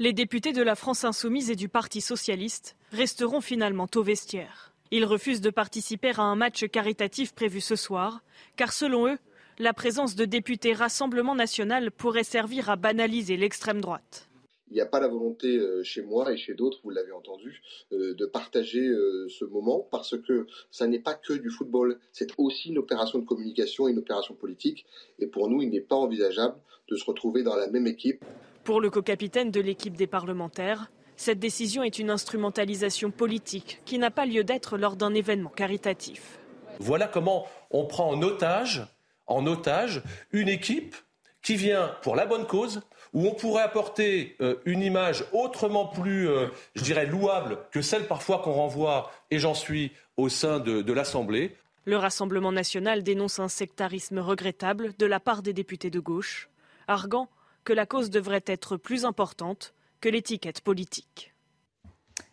Les députés de la France insoumise et du Parti socialiste resteront finalement au vestiaire. Ils refusent de participer à un match caritatif prévu ce soir, car selon eux, la présence de députés Rassemblement national pourrait servir à banaliser l'extrême droite. Il n'y a pas la volonté euh, chez moi et chez d'autres, vous l'avez entendu, euh, de partager euh, ce moment parce que ça n'est pas que du football, c'est aussi une opération de communication et une opération politique. Et pour nous, il n'est pas envisageable de se retrouver dans la même équipe pour le co-capitaine de l'équipe des parlementaires, cette décision est une instrumentalisation politique qui n'a pas lieu d'être lors d'un événement caritatif. Voilà comment on prend en otage, en otage une équipe qui vient pour la bonne cause, où on pourrait apporter euh, une image autrement plus, euh, je dirais, louable que celle parfois qu'on renvoie, et j'en suis, au sein de, de l'Assemblée. Le Rassemblement national dénonce un sectarisme regrettable de la part des députés de gauche, arguant que la cause devrait être plus importante que l'étiquette politique.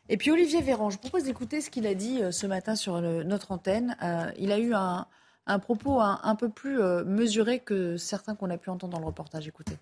Et puis Olivier Véran, je propose d'écouter ce qu'il a dit euh, ce matin sur notre antenne. Euh, il a eu un, propos un, peu plus euh, mesuré que certains qu'on a pu entendre dans le reportage. Écoutez.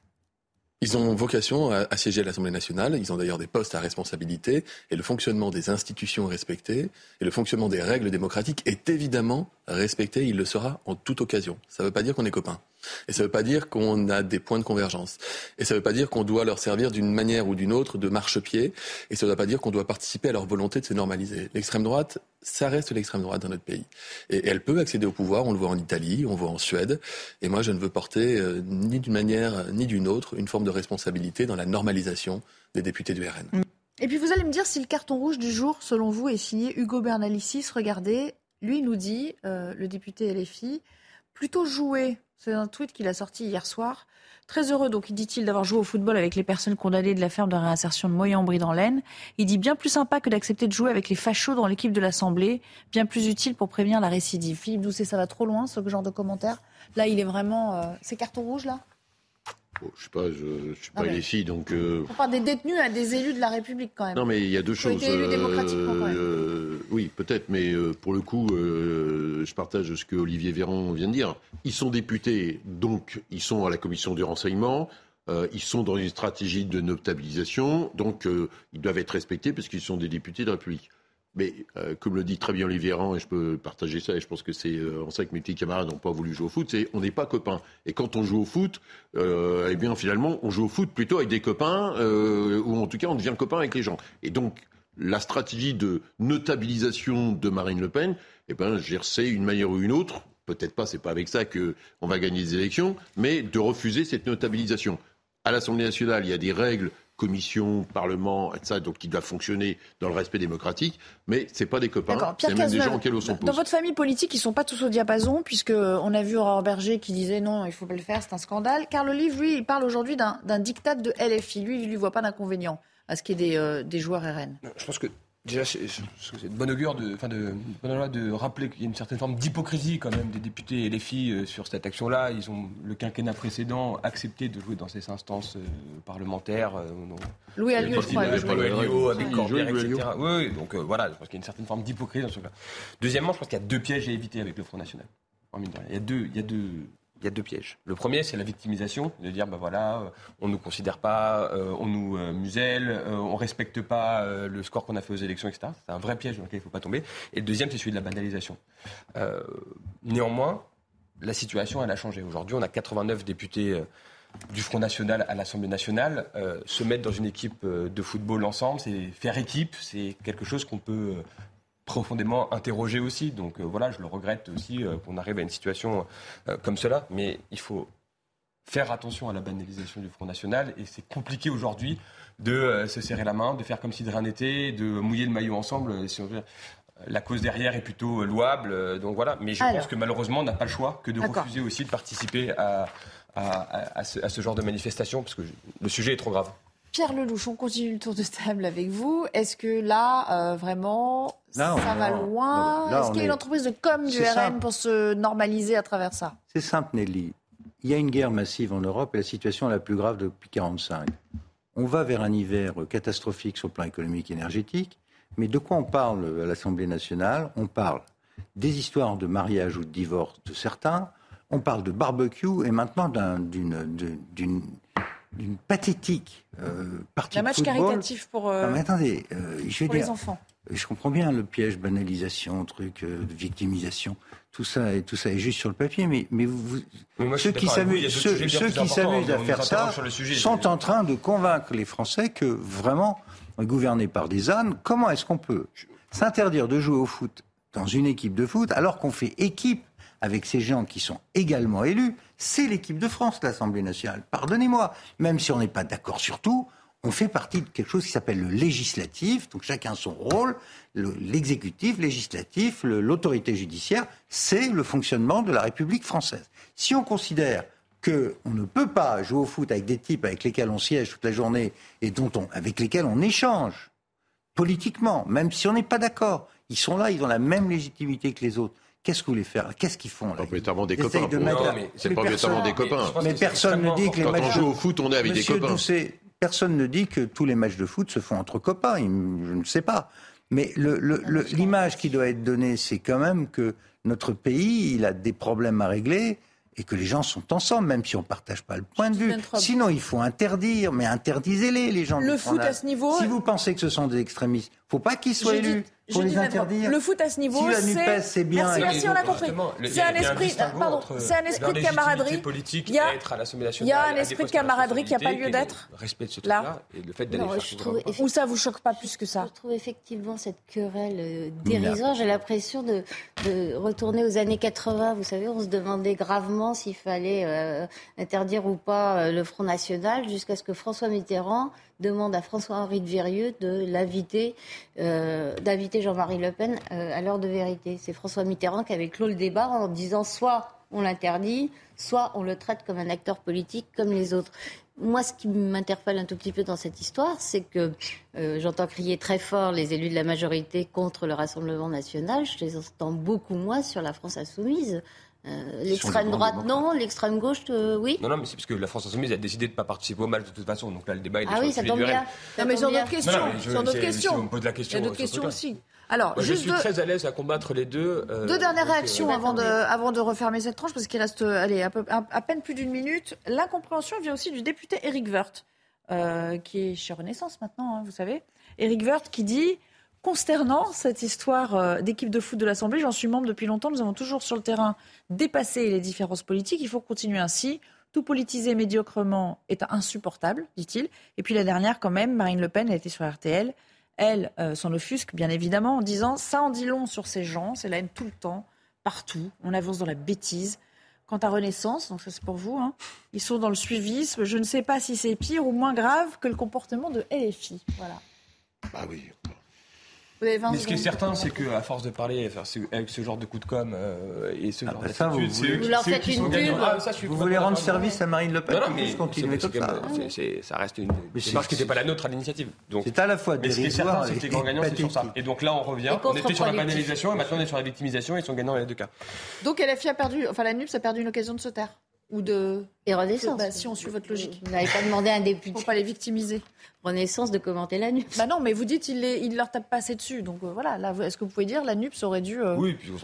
Ils ont vocation à, siéger à l'Assemblée nationale, ils ont d'ailleurs des postes à responsabilité, et le fonctionnement des institutions est respecté, et le fonctionnement des règles démocratiques est évidemment respecté, il le sera en toute occasion. Ça ne veut pas dire qu'on est copains. Et ça ne veut pas dire qu'on a des points de convergence. Et ça ne veut pas dire qu'on doit leur servir d'une manière ou d'une autre de marchepied. Et ça ne veut pas dire qu'on doit participer à leur volonté de se normaliser. L'extrême droite, ça reste l'extrême droite dans notre pays. Et elle peut accéder au pouvoir, on le voit en Italie, on le voit en Suède. Et moi, je ne veux porter euh, ni d'une manière ni d'une autre une forme de responsabilité dans la normalisation des députés du RN. Et puis vous allez me dire si le carton rouge du jour, selon vous, est signé Hugo Bernalicis. Regardez, lui nous dit, euh, le député LFI, plutôt joué c'est un tweet qu'il a sorti hier soir. Très heureux, donc, dit-il, d'avoir joué au football avec les personnes condamnées de la ferme de réinsertion de Moyen-Brie dans l'Aisne. Il dit bien plus sympa que d'accepter de jouer avec les fachos dans l'équipe de l'Assemblée, bien plus utile pour prévenir la récidive. Philippe Doucet, ça va trop loin, ce genre de commentaire Là, il est vraiment. Euh... C'est carton rouge, là? Je ne sais pas, je suis pas ici, donc. Euh... On parle des détenus à des élus de la République, quand même. Non, mais il y a deux choses. Été élus démocratiquement, quand même. Euh, oui, peut-être, mais euh, pour le coup, euh, je partage ce que Olivier Véran vient de dire. Ils sont députés, donc ils sont à la commission du renseignement. ils sont dans une stratégie de notabilisation, donc ils doivent être respectés parce qu'ils sont des députés de la République. Mais euh, comme le dit très bien Olivier Rand, et je peux partager ça, et je pense que c'est euh, en ça que mes petits camarades n'ont pas voulu jouer au foot, c'est on n'est pas copains. Et quand on joue au foot, euh, eh bien finalement, on joue au foot plutôt avec des copains, ou en tout cas on devient copain avec les gens. Et donc la stratégie de notabilisation de Marine Le Pen, eh ben, c'est une manière ou une autre, peut-être pas, c'est pas avec ça qu'on va gagner des élections, mais de refuser cette notabilisation. À l'Assemblée nationale, il y a des règles commission, parlement, etc., donc qui doit fonctionner dans le respect démocratique, mais c'est pas des copains, c'est même des gens auxquels on s'oppose. Dans votre famille politique, ils sont pas tous au diapason, puisque on a vu Aurore Berger qui disait non, il faut pas le faire, c'est un scandale. Car le livre, lui, il parle aujourd'hui d'un diktat de LFI. Lui, il lui voit pas d'inconvénient à ce qu'il y ait des, euh, des joueurs RN. Je pense que Déjà, c'est de bonne augure de, enfin de, de rappeler qu'il y a une certaine forme d'hypocrisie quand même des députés et les filles euh, sur cette action-là. Ils ont, le quinquennat précédent, accepté de jouer dans ces instances euh, parlementaires. Euh, Louis Alliot, je crois. Louis avec Corbière, etc. Oui, donc voilà, je pense qu'il y a une certaine forme d'hypocrisie dans ce cas. Deuxièmement, je pense qu'il y a deux pièges à éviter avec le Front National. Il y a deux, il y a deux, il y a deux pièges. Le premier, c'est la victimisation, de dire, ben voilà, euh, on ne nous considère pas, euh, on nous euh, muselle, on respecte pas le score qu'on a fait aux élections, etc. C'est un vrai piège dans lequel il ne faut pas tomber. Et le deuxième, c'est celui de la banalisation. néanmoins, la situation, elle a changé. Aujourd'hui, on a 89 députés du Front National à l'Assemblée nationale. se mettre dans une équipe de football ensemble, c'est faire équipe, c'est quelque chose qu'on peut profondément interrogé aussi. Donc euh, voilà, je le regrette aussi euh, qu'on arrive à une situation euh, comme cela. Mais il faut faire attention à la banalisation du Front National. Et c'est compliqué aujourd'hui de se serrer la main, de faire comme si de rien n'était, de mouiller le maillot ensemble. Si on veut. La cause derrière est plutôt louable, donc voilà. Mais je pense que malheureusement, on n'a pas le choix que de refuser aussi de participer à, à, ce, à, ce, genre de manifestation, parce que le sujet est trop grave. Pierre Lelouch, on continue le tour de table avec vous. Est-ce que là, euh, vraiment, ça va loin Est-ce qu'il y a une entreprise de com du RN pour se normaliser à travers ça? C'est simple, Nelly. Il y a une guerre massive en Europe et la situation est la plus grave depuis 1945. On va vers un hiver catastrophique sur le plan économique et énergétique. Mais de quoi on parle à l'Assemblée nationale? On parle des histoires de mariage ou de divorce de certains. On parle de barbecue et maintenant d'une d'une pathétique euh, partie Un match caritatif pour, euh, mais attendez, euh, je les enfants. Je comprends bien le piège, banalisation, truc de victimisation, tout ça et tout ça est juste sur le papier, mais mais, vous, ceux qui s'amusent, ceux, qui s'amusent à faire ça sont en train de convaincre les Français que vraiment gouverné par des ânes, comment est-ce qu'on peut s'interdire de jouer au foot dans une équipe de foot alors qu'on fait équipe avec ces gens qui sont également élus, c'est l'équipe de France, l'Assemblée nationale. Pardonnez-moi, même si on n'est pas d'accord sur tout, on fait partie de quelque chose qui s'appelle le législatif, donc chacun son rôle, l'exécutif, législatif, l'autorité judiciaire, c'est le fonctionnement de la République française. Si on considère qu'on ne peut pas jouer au foot avec des types avec lesquels on siège toute la journée et avec lesquels on échange politiquement, même si on n'est pas d'accord, ils sont là, ils ont la même légitimité que les autres. Qu'est-ce que vous voulez faire? Qu'est-ce qu'ils font là? Obligatoirement des copains. c'est pas obligatoirement des copains. Mais personne ne dit que les Quand matchs on joue au foot, on est avec des copains. personne ne dit que tous les matchs de foot se font entre copains. Je ne sais pas. Mais l'image qui doit être donnée, c'est quand même que notre pays, il a des problèmes à régler et que les gens sont ensemble, même si on ne partage pas le point de vue. Sinon, il faut interdire, mais interdisez-les, les gens. Le foot à ce niveau. Si vous pensez que ce sont des extrémistes, faut pas qu'ils soient élus. Pour les interdire. Le foot à ce niveau, si la c'est bien. Merci, merci, on a compris. C'est un esprit, pardon, c'est un esprit de camaraderie. Il y a, il y a un esprit de camaraderie qui n'a pas lieu d'être. Respect de ce là et le fait d'aller Ou ça vous choque pas plus que ça Je trouve effectivement cette querelle euh, dérisoire. J'ai l'impression de, de retourner aux années 80. Vous savez, on se demandait gravement s'il fallait euh, interdire ou pas euh, le Front National, jusqu'à ce que François Mitterrand demande à François-Henri de Virieux de euh, d'inviter Jean-Marie Le Pen euh, à l'heure de vérité. C'est François Mitterrand qui avait clos le débat en disant soit on l'interdit, soit on le traite comme un acteur politique comme les autres. Moi, ce qui m'interpelle un tout petit peu dans cette histoire, c'est que euh, j'entends crier très fort les élus de la majorité contre le Rassemblement national. Je les entends beaucoup moins sur la France insoumise. Euh, l'extrême droite, non. L'extrême gauche, euh, oui. Non, non, mais c'est parce que la France Insoumise a décidé de ne pas participer au match de toute façon. Donc là, le débat est Ah oui, ça tombe bien. Non, mais sur d'autres questions. sur d'autres questions. on me pose la question. Il y a d'autres questions aussi. Alors, je suis très à l'aise à combattre les deux. Euh, deux dernières réactions avant, de, avant de refermer cette tranche, parce qu'il reste allez, à, peu, à, peine plus d'une minute. L'incompréhension vient aussi du député Eric Woerth, qui est chez Renaissance maintenant, hein, vous savez. Eric Woerth qui dit consternant cette histoire euh, d'équipe de foot de l'Assemblée. J'en suis membre depuis longtemps. Nous avons toujours sur le terrain dépassé les différences politiques. Il faut continuer ainsi. Tout politiser médiocrement est insupportable, dit-il. Et puis la dernière, quand même, Marine Le Pen, a été sur RTL. Elle euh, s'en offusque, bien évidemment, en disant Ça en dit long sur ces gens, c'est la haine tout le temps, partout. On avance dans la bêtise. Quant à Renaissance, donc ça c'est pour vous, hein, ils sont dans le suivisme. Je ne sais pas si c'est pire ou moins grave que le comportement de LFI. Voilà. Bah oui. Mais ce qui est certain, c'est qu'à force de parler avec ce genre de coup de com euh, et ce ah genre bah ça, vous, vous leur faites une pub. Ah, vous voulez rendre service à Marine Le Pen Non, non mais continuer comme ça. ça reste une démarche qui n'était pas la nôtre à l'initiative. C'est à la fois Mais ce qui est certain, c'est que les grands gagnants, c'est sur ça. Et donc là, on revient. On était sur la banalisation et maintenant on est sur la victimisation et ils sont gagnants dans les deux cas. Donc LFI a perdu, enfin la NUPS a perdu une occasion de se taire ou de. Et Renaissance. Bah, si on suit votre logique. Vous n'avez pas demandé à un député. Pour pas les victimiser. Renaissance de commenter la NUPS. Bah non, mais vous dites il ne il leur tape pas assez dessus. Donc euh, voilà, là, est-ce que vous pouvez dire la NUPS aurait dû euh,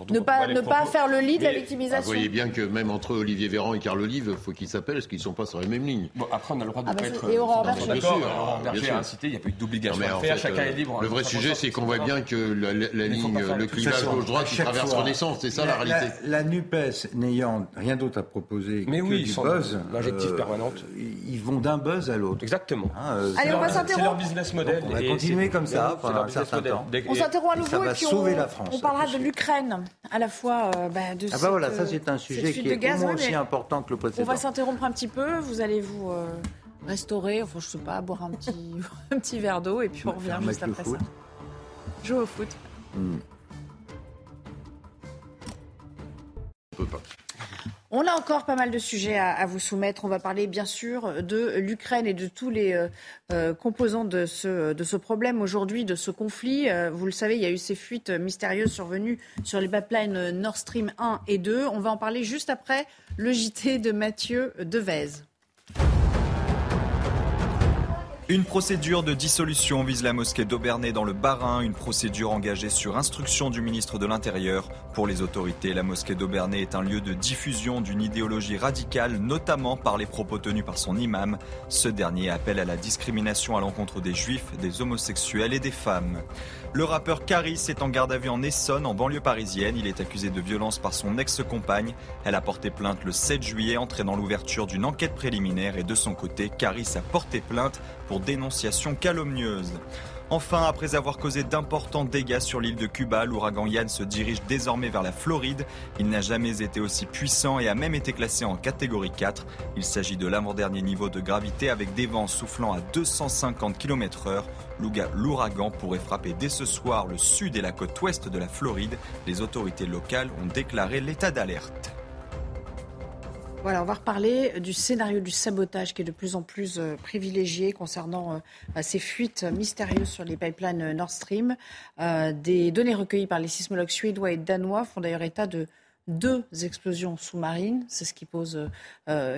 ne pas, ne pas faire le lit de la victimisation Vous voyez bien que même entre Olivier Véran et Carl Olive, faut qu'ils s'appellent, parce qu'ils ne sont pas sur la même ligne. Bon, après, on a le droit de ah bah pas être. Et Aurore Berger. Aurore Berger a incité, il n'y a pas eu d'obligation à faire, chacun est libre. Le vrai sujet, c'est qu'on voit bien que la ligne, le clivage gauche-droite qui traverse Renaissance, c'est ça la réalité. La NUPES, n'ayant rien d'autre à proposer que du buzz. L'objectif permanente. Ils vont d'un buzz à l'autre. Exactement. Hein, Allez, on va s'interrompre. C'est leur business model continuer comme ça pendant un certain temps. On s'interrompt à nouveau et puis on, la France, on parlera de l'Ukraine, à la fois euh, bah, de Ah bah voilà, ça c'est un sujet qui est moins aussi important que le précédent. On va s'interrompre un petit peu, vous allez vous euh, restaurer, enfin je sais pas, boire un petit, un petit verre d'eau et puis on revient juste après ça. Jouer au foot. Hmm. On a encore pas mal de sujets à, vous soumettre. On va parler bien sûr de l'Ukraine et de tous les euh, euh, composants de ce, problème aujourd'hui, de ce conflit. Euh, vous le savez, il y a eu ces fuites mystérieuses survenues sur les pipelines Nord Stream 1 et 2. On va en parler juste après le JT de Mathieu Devez. Une procédure de dissolution vise la mosquée d'Aubernay dans le Bas-Rhin, une procédure engagée sur instruction du ministre de l'Intérieur. Pour les autorités, la mosquée d'Aubernay est un lieu de diffusion d'une idéologie radicale, notamment par les propos tenus par son imam. Ce dernier appelle à la discrimination à l'encontre des juifs, des homosexuels et des femmes. Le rappeur Caris est en garde à vue en Essonne, en banlieue parisienne. Il est accusé de violence par son ex-compagne. Elle a porté plainte le 7 juillet, entraînant l'ouverture d'une enquête préliminaire. Et de son côté, Caris a porté plainte pour dénonciation calomnieuse. Enfin, après avoir causé d'importants dégâts sur l'île de Cuba, l'ouragan Yann se dirige désormais vers la Floride. Il n'a jamais été aussi puissant et a même été classé en catégorie 4. Il s'agit de l'avant-dernier niveau de gravité avec des vents soufflant à 250 km/h. L'ouragan pourrait frapper dès ce soir le sud et la côte ouest de la Floride. Les autorités locales ont déclaré l'état d'alerte. Voilà, on va reparler du scénario du sabotage qui est de plus en plus euh, privilégié concernant euh, bah, ces fuites mystérieuses sur les pipelines Nord Stream. Euh, des données recueillies par les sismologues suédois et danois font d'ailleurs état de deux explosions sous-marines. C'est ce qui pose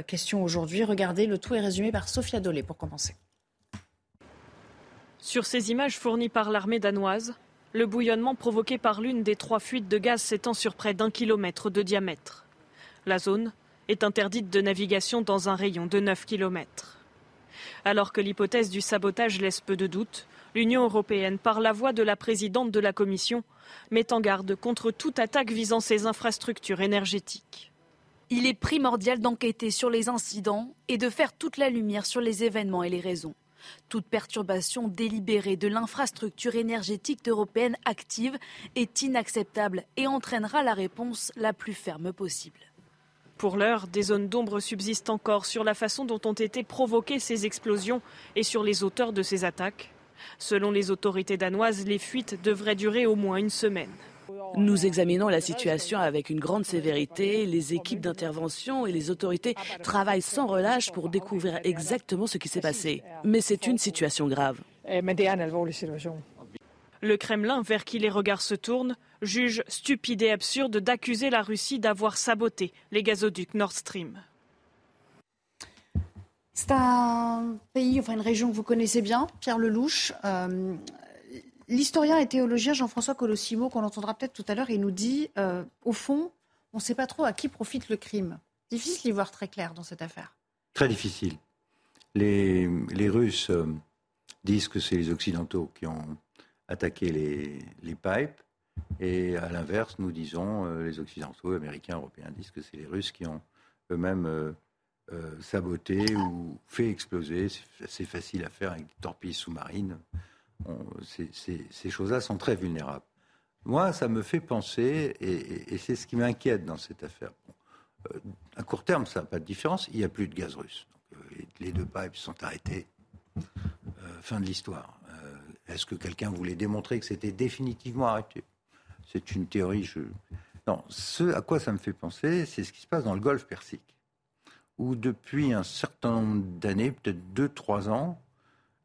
question aujourd'hui. Regardez, le tout est résumé par Sophia Dolé pour commencer. Sur ces images fournies par l'armée danoise, le bouillonnement provoqué par l'une des trois fuites de gaz s'étend sur près d'un kilomètre de diamètre. La zone est interdite de navigation dans un rayon de 9 km. Alors que l'hypothèse du sabotage laisse peu de doute, l'Union européenne, par la voix de la présidente de la Commission, met en garde contre toute attaque visant ses infrastructures énergétiques. Il est primordial d'enquêter sur les incidents et de faire toute la lumière sur les événements et les raisons. Toute perturbation délibérée de l'infrastructure énergétique européenne active est inacceptable et entraînera la réponse la plus ferme possible. Pour l'heure, des zones d'ombre subsistent encore sur la façon dont ont été provoquées ces explosions et sur les auteurs de ces attaques. Selon les autorités danoises, les fuites devraient durer au moins une semaine. Nous examinons la situation avec une grande sévérité. Les équipes d'intervention et les autorités travaillent sans relâche pour découvrir exactement ce qui s'est passé. Mais c'est une situation grave. Le Kremlin, vers qui les regards se tournent, juge stupide et absurde d'accuser la Russie d'avoir saboté les gazoducs Nord Stream. C'est un pays, enfin une région que vous connaissez bien, Pierre Lelouch. Euh, L'historien et théologien Jean-François Colossimo, qu'on entendra peut-être tout à l'heure, il nous dit, euh, au fond, on ne sait pas trop à qui profite le crime. Difficile d'y voir très clair dans cette affaire. Très difficile. Les, Russes euh, disent que c'est les Occidentaux qui ont attaqué les, les pipes. Et à l'inverse, nous disons, euh, les Occidentaux, Américains, Européens disent que c'est les Russes qui ont eux-mêmes saboté ou fait exploser. C'est facile à faire avec des torpilles sous-marines ces, choses-là sont très vulnérables. Moi, ça me fait penser, et, c'est ce qui m'inquiète dans cette affaire. Euh, à court terme, ça n'a pas de différence. Il n'y a plus de gaz russe. Euh, les, deux pipes sont arrêtés. Euh, fin de l'histoire. Est-ce que quelqu'un voulait démontrer que c'était définitivement arrêté? C'est une théorie. Je... Non, ce à quoi ça me fait penser, c'est ce qui se passe dans le Golfe Persique, où depuis un certain nombre d'années, peut-être deux, trois ans,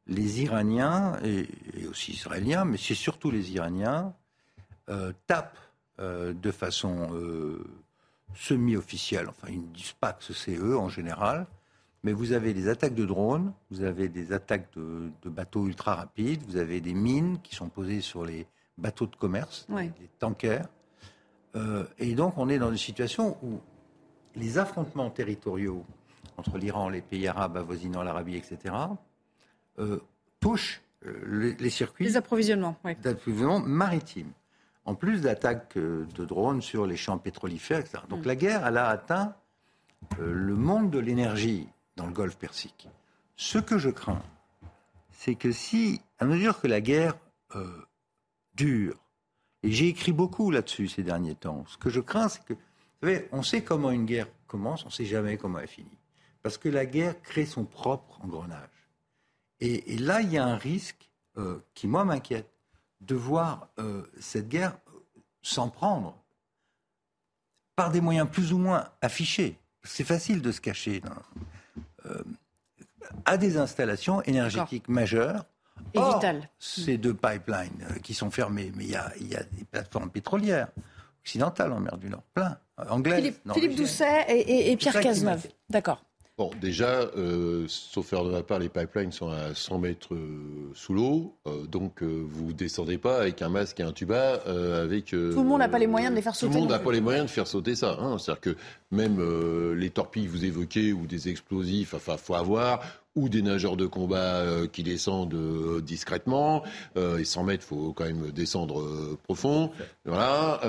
les Iraniens, et, aussi Israéliens, mais c'est surtout les Iraniens, euh, tapent euh, de façon euh, semi-officielle, enfin ils ne disent pas que c'est eux en général, mais vous avez des attaques de drones, vous avez des attaques de, bateaux ultra rapides, vous avez des mines qui sont posées sur les bateaux de commerce, les tankers. et donc on est dans une situation où les affrontements territoriaux entre l'Iran, les pays arabes avoisinant l'Arabie, etc., euh, touche euh, les, circuits. Les approvisionnements, maritimes. En plus d'attaques euh, de drones sur les champs pétrolifères, etc. Donc mm. la guerre, elle a atteint le monde de l'énergie dans le Golfe Persique. Ce que je crains, c'est que si, à mesure que la guerre dure, et j'ai écrit beaucoup là-dessus ces derniers temps, ce que je crains, c'est que, vous savez, on sait comment une guerre commence, on ne sait jamais comment elle finit. Parce que la guerre crée son propre engrenage. Et, là, il y a un risque euh, qui, moi, m'inquiète, de voir euh, cette guerre s'en prendre par des moyens plus ou moins affichés. C'est facile de se cacher euh, à des installations énergétiques majeures. Et vitales. Ces deux pipelines qui sont fermés, mais il y a, des plateformes pétrolières occidentales en mer du Nord, plein, anglaises. Philippe, Doucet et Pierre Cazeneuve. D'accord. Bon, déjà, euh, sauf faire de ma part, les pipelines sont à 100 mètres euh, sous l'eau, euh, donc vous descendez pas avec un masque et un tuba avec. tout le monde n'a pas les moyens de les faire sauter. Tout le monde n'a pas les moyens de faire sauter ça. Hein. C'est-à-dire que même les torpilles que vous évoquez ou des explosifs, enfin, faut avoir ou des nageurs de combat euh, qui descendent euh, discrètement, euh, et 100 mètres, faut quand même descendre profond, voilà,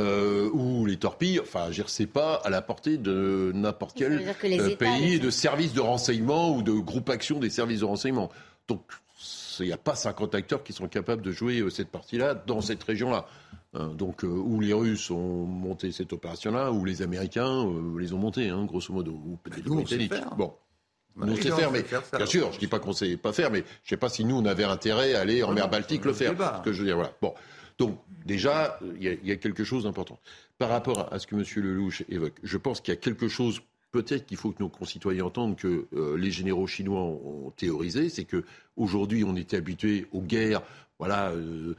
ou les torpilles, enfin, je sais pas à la portée de n'importe quel pays de services de renseignement ou de groupe action des services de renseignement. Donc, il n'y a pas 50 acteurs qui sont capables de jouer cette partie-là dans cette région-là. Hein, donc, où les Russes ont monté cette opération-là, ou les Américains les ont montés, hein, grosso modo, ou peut-être les Britanniques. Bon. Nous, sait faire, mais bien sûr, je dis pas qu'on sait pas faire, mais je sais pas si nous, on avait intérêt à aller en mer Baltique le faire. Ce que je veux dire, voilà. Bon. Donc, déjà, il y, a quelque chose d'important. Par rapport à ce que M. Lelouch évoque, je pense qu'il y a quelque chose, peut-être qu'il faut que nos concitoyens entendent que euh, les généraux chinois ont, théorisé, c'est que aujourd'hui, on était habitué aux guerres, voilà, euh,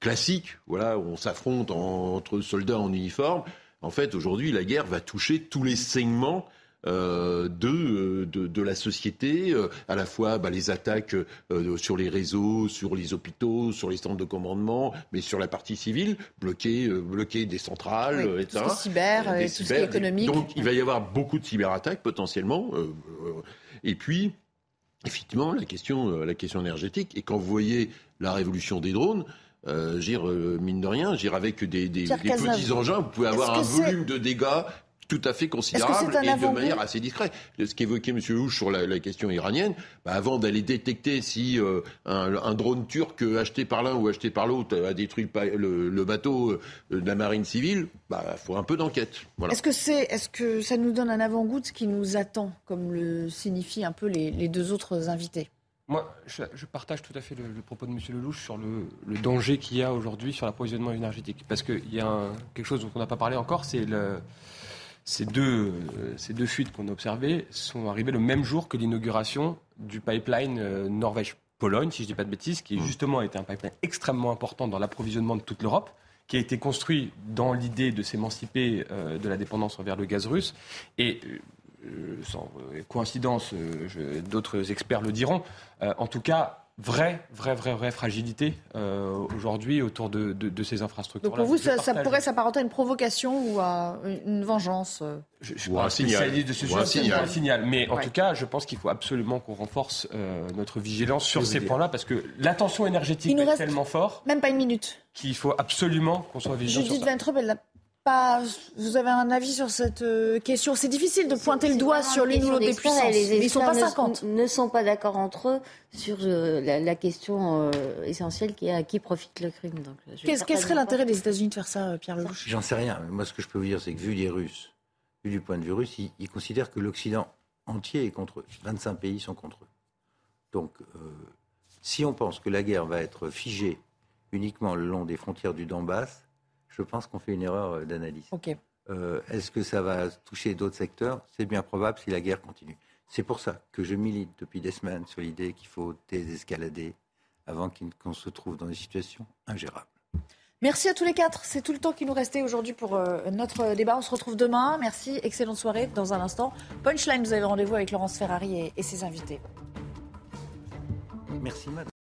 classiques, voilà, où on s'affronte entre soldats en uniforme. En fait, aujourd'hui, la guerre va toucher tous les segments de, de, de, la société, euh, à la fois bah, les attaques euh, sur les réseaux, sur les hôpitaux, sur les centres de commandement, mais sur la partie civile, bloquer, bloquer des centrales, oui, etc. Tout ce cyber, et tout ce qui est économique. Donc il va y avoir beaucoup de cyberattaques potentiellement. et puis, effectivement, la question, la question énergétique. Et quand vous voyez la révolution des drones, euh, mine de rien, dire avec des, des, des petits engins, vous pouvez avoir un volume de dégâts tout à fait considérable et de manière assez discrète. Ce qu'évoquait M. Houche sur la, question iranienne, bah, avant d'aller détecter si euh, un, drone turc acheté par l'un ou acheté par l'autre a détruit le, bateau euh, de la marine civile, il bah, faut un peu d'enquête. Est-ce que, c'est, est-ce que ça nous donne un avant-goût de ce qui nous attend, comme le signifient un peu les, deux autres invités? Moi, je, partage tout à fait le, propos de M. Lelouch sur le, danger qu'il y a aujourd'hui sur l'approvisionnement énergétique. Parce qu'il y a quelque chose dont on n'a pas parlé encore, c'est le, ces deux, euh, ces deux fuites qu'on a observées sont arrivées le même jour que l'inauguration du pipeline euh, Norvège-Pologne, si je ne dis pas de bêtises, qui mmh. justement a été un pipeline extrêmement important dans l'approvisionnement de toute l'Europe qui a été construit dans l'idée de s'émanciper euh, de la dépendance envers le gaz russe. Et sans coïncidence, d'autres experts le diront, en tout cas, vraie, vraie, vraie, vraie fragilité euh, aujourd'hui autour de, de, ces infrastructures. Donc pour vous, ça, pourrait s'apparenter à une provocation ou à une vengeance euh? Je suis pas un spécialiste de ce sujet, un signal. Mais en tout cas, je pense qu'il faut absolument qu'on renforce euh, notre vigilance sur ces points-là parce que l'attention énergétique est tellement fort. Même pas une minute. Qu'il faut absolument qu'on soit vigilant. Judith ça pas. Vous avez un avis sur cette euh, question? C'est difficile de pointer le doigt sur l'une ou l'autre des puissances. Les ils sont pas 50. Ne sont pas d'accord entre eux sur euh, la, question euh, essentielle qui est à qui profite le crime. Qu'est-ce quel serait l'intérêt des États-Unis de faire ça, Pierre Lelouch? J'en sais rien. Moi, ce que je peux vous dire, c'est que vu les Russes, vu du point de vue russe, ils, considèrent que l'Occident entier est contre eux. 25 pays sont contre eux. Donc, Si on pense que la guerre va être figée uniquement le long des frontières du Donbass, je pense qu'on fait une erreur euh, d'analyse. Euh, est-ce que ça va toucher d'autres secteurs? C'est bien probable si la guerre continue. C'est pour ça que je milite depuis des semaines sur l'idée qu'il faut désescalader avant qu'on se trouve dans des situations ingérables. Merci à tous les quatre. C'est tout le temps qui nous restait aujourd'hui pour euh, notre débat. On se retrouve demain. Merci. Excellente soirée. Dans un instant, Punchline, vous avez rendez-vous avec Laurence Ferrari et, et ses invités. Merci, madame.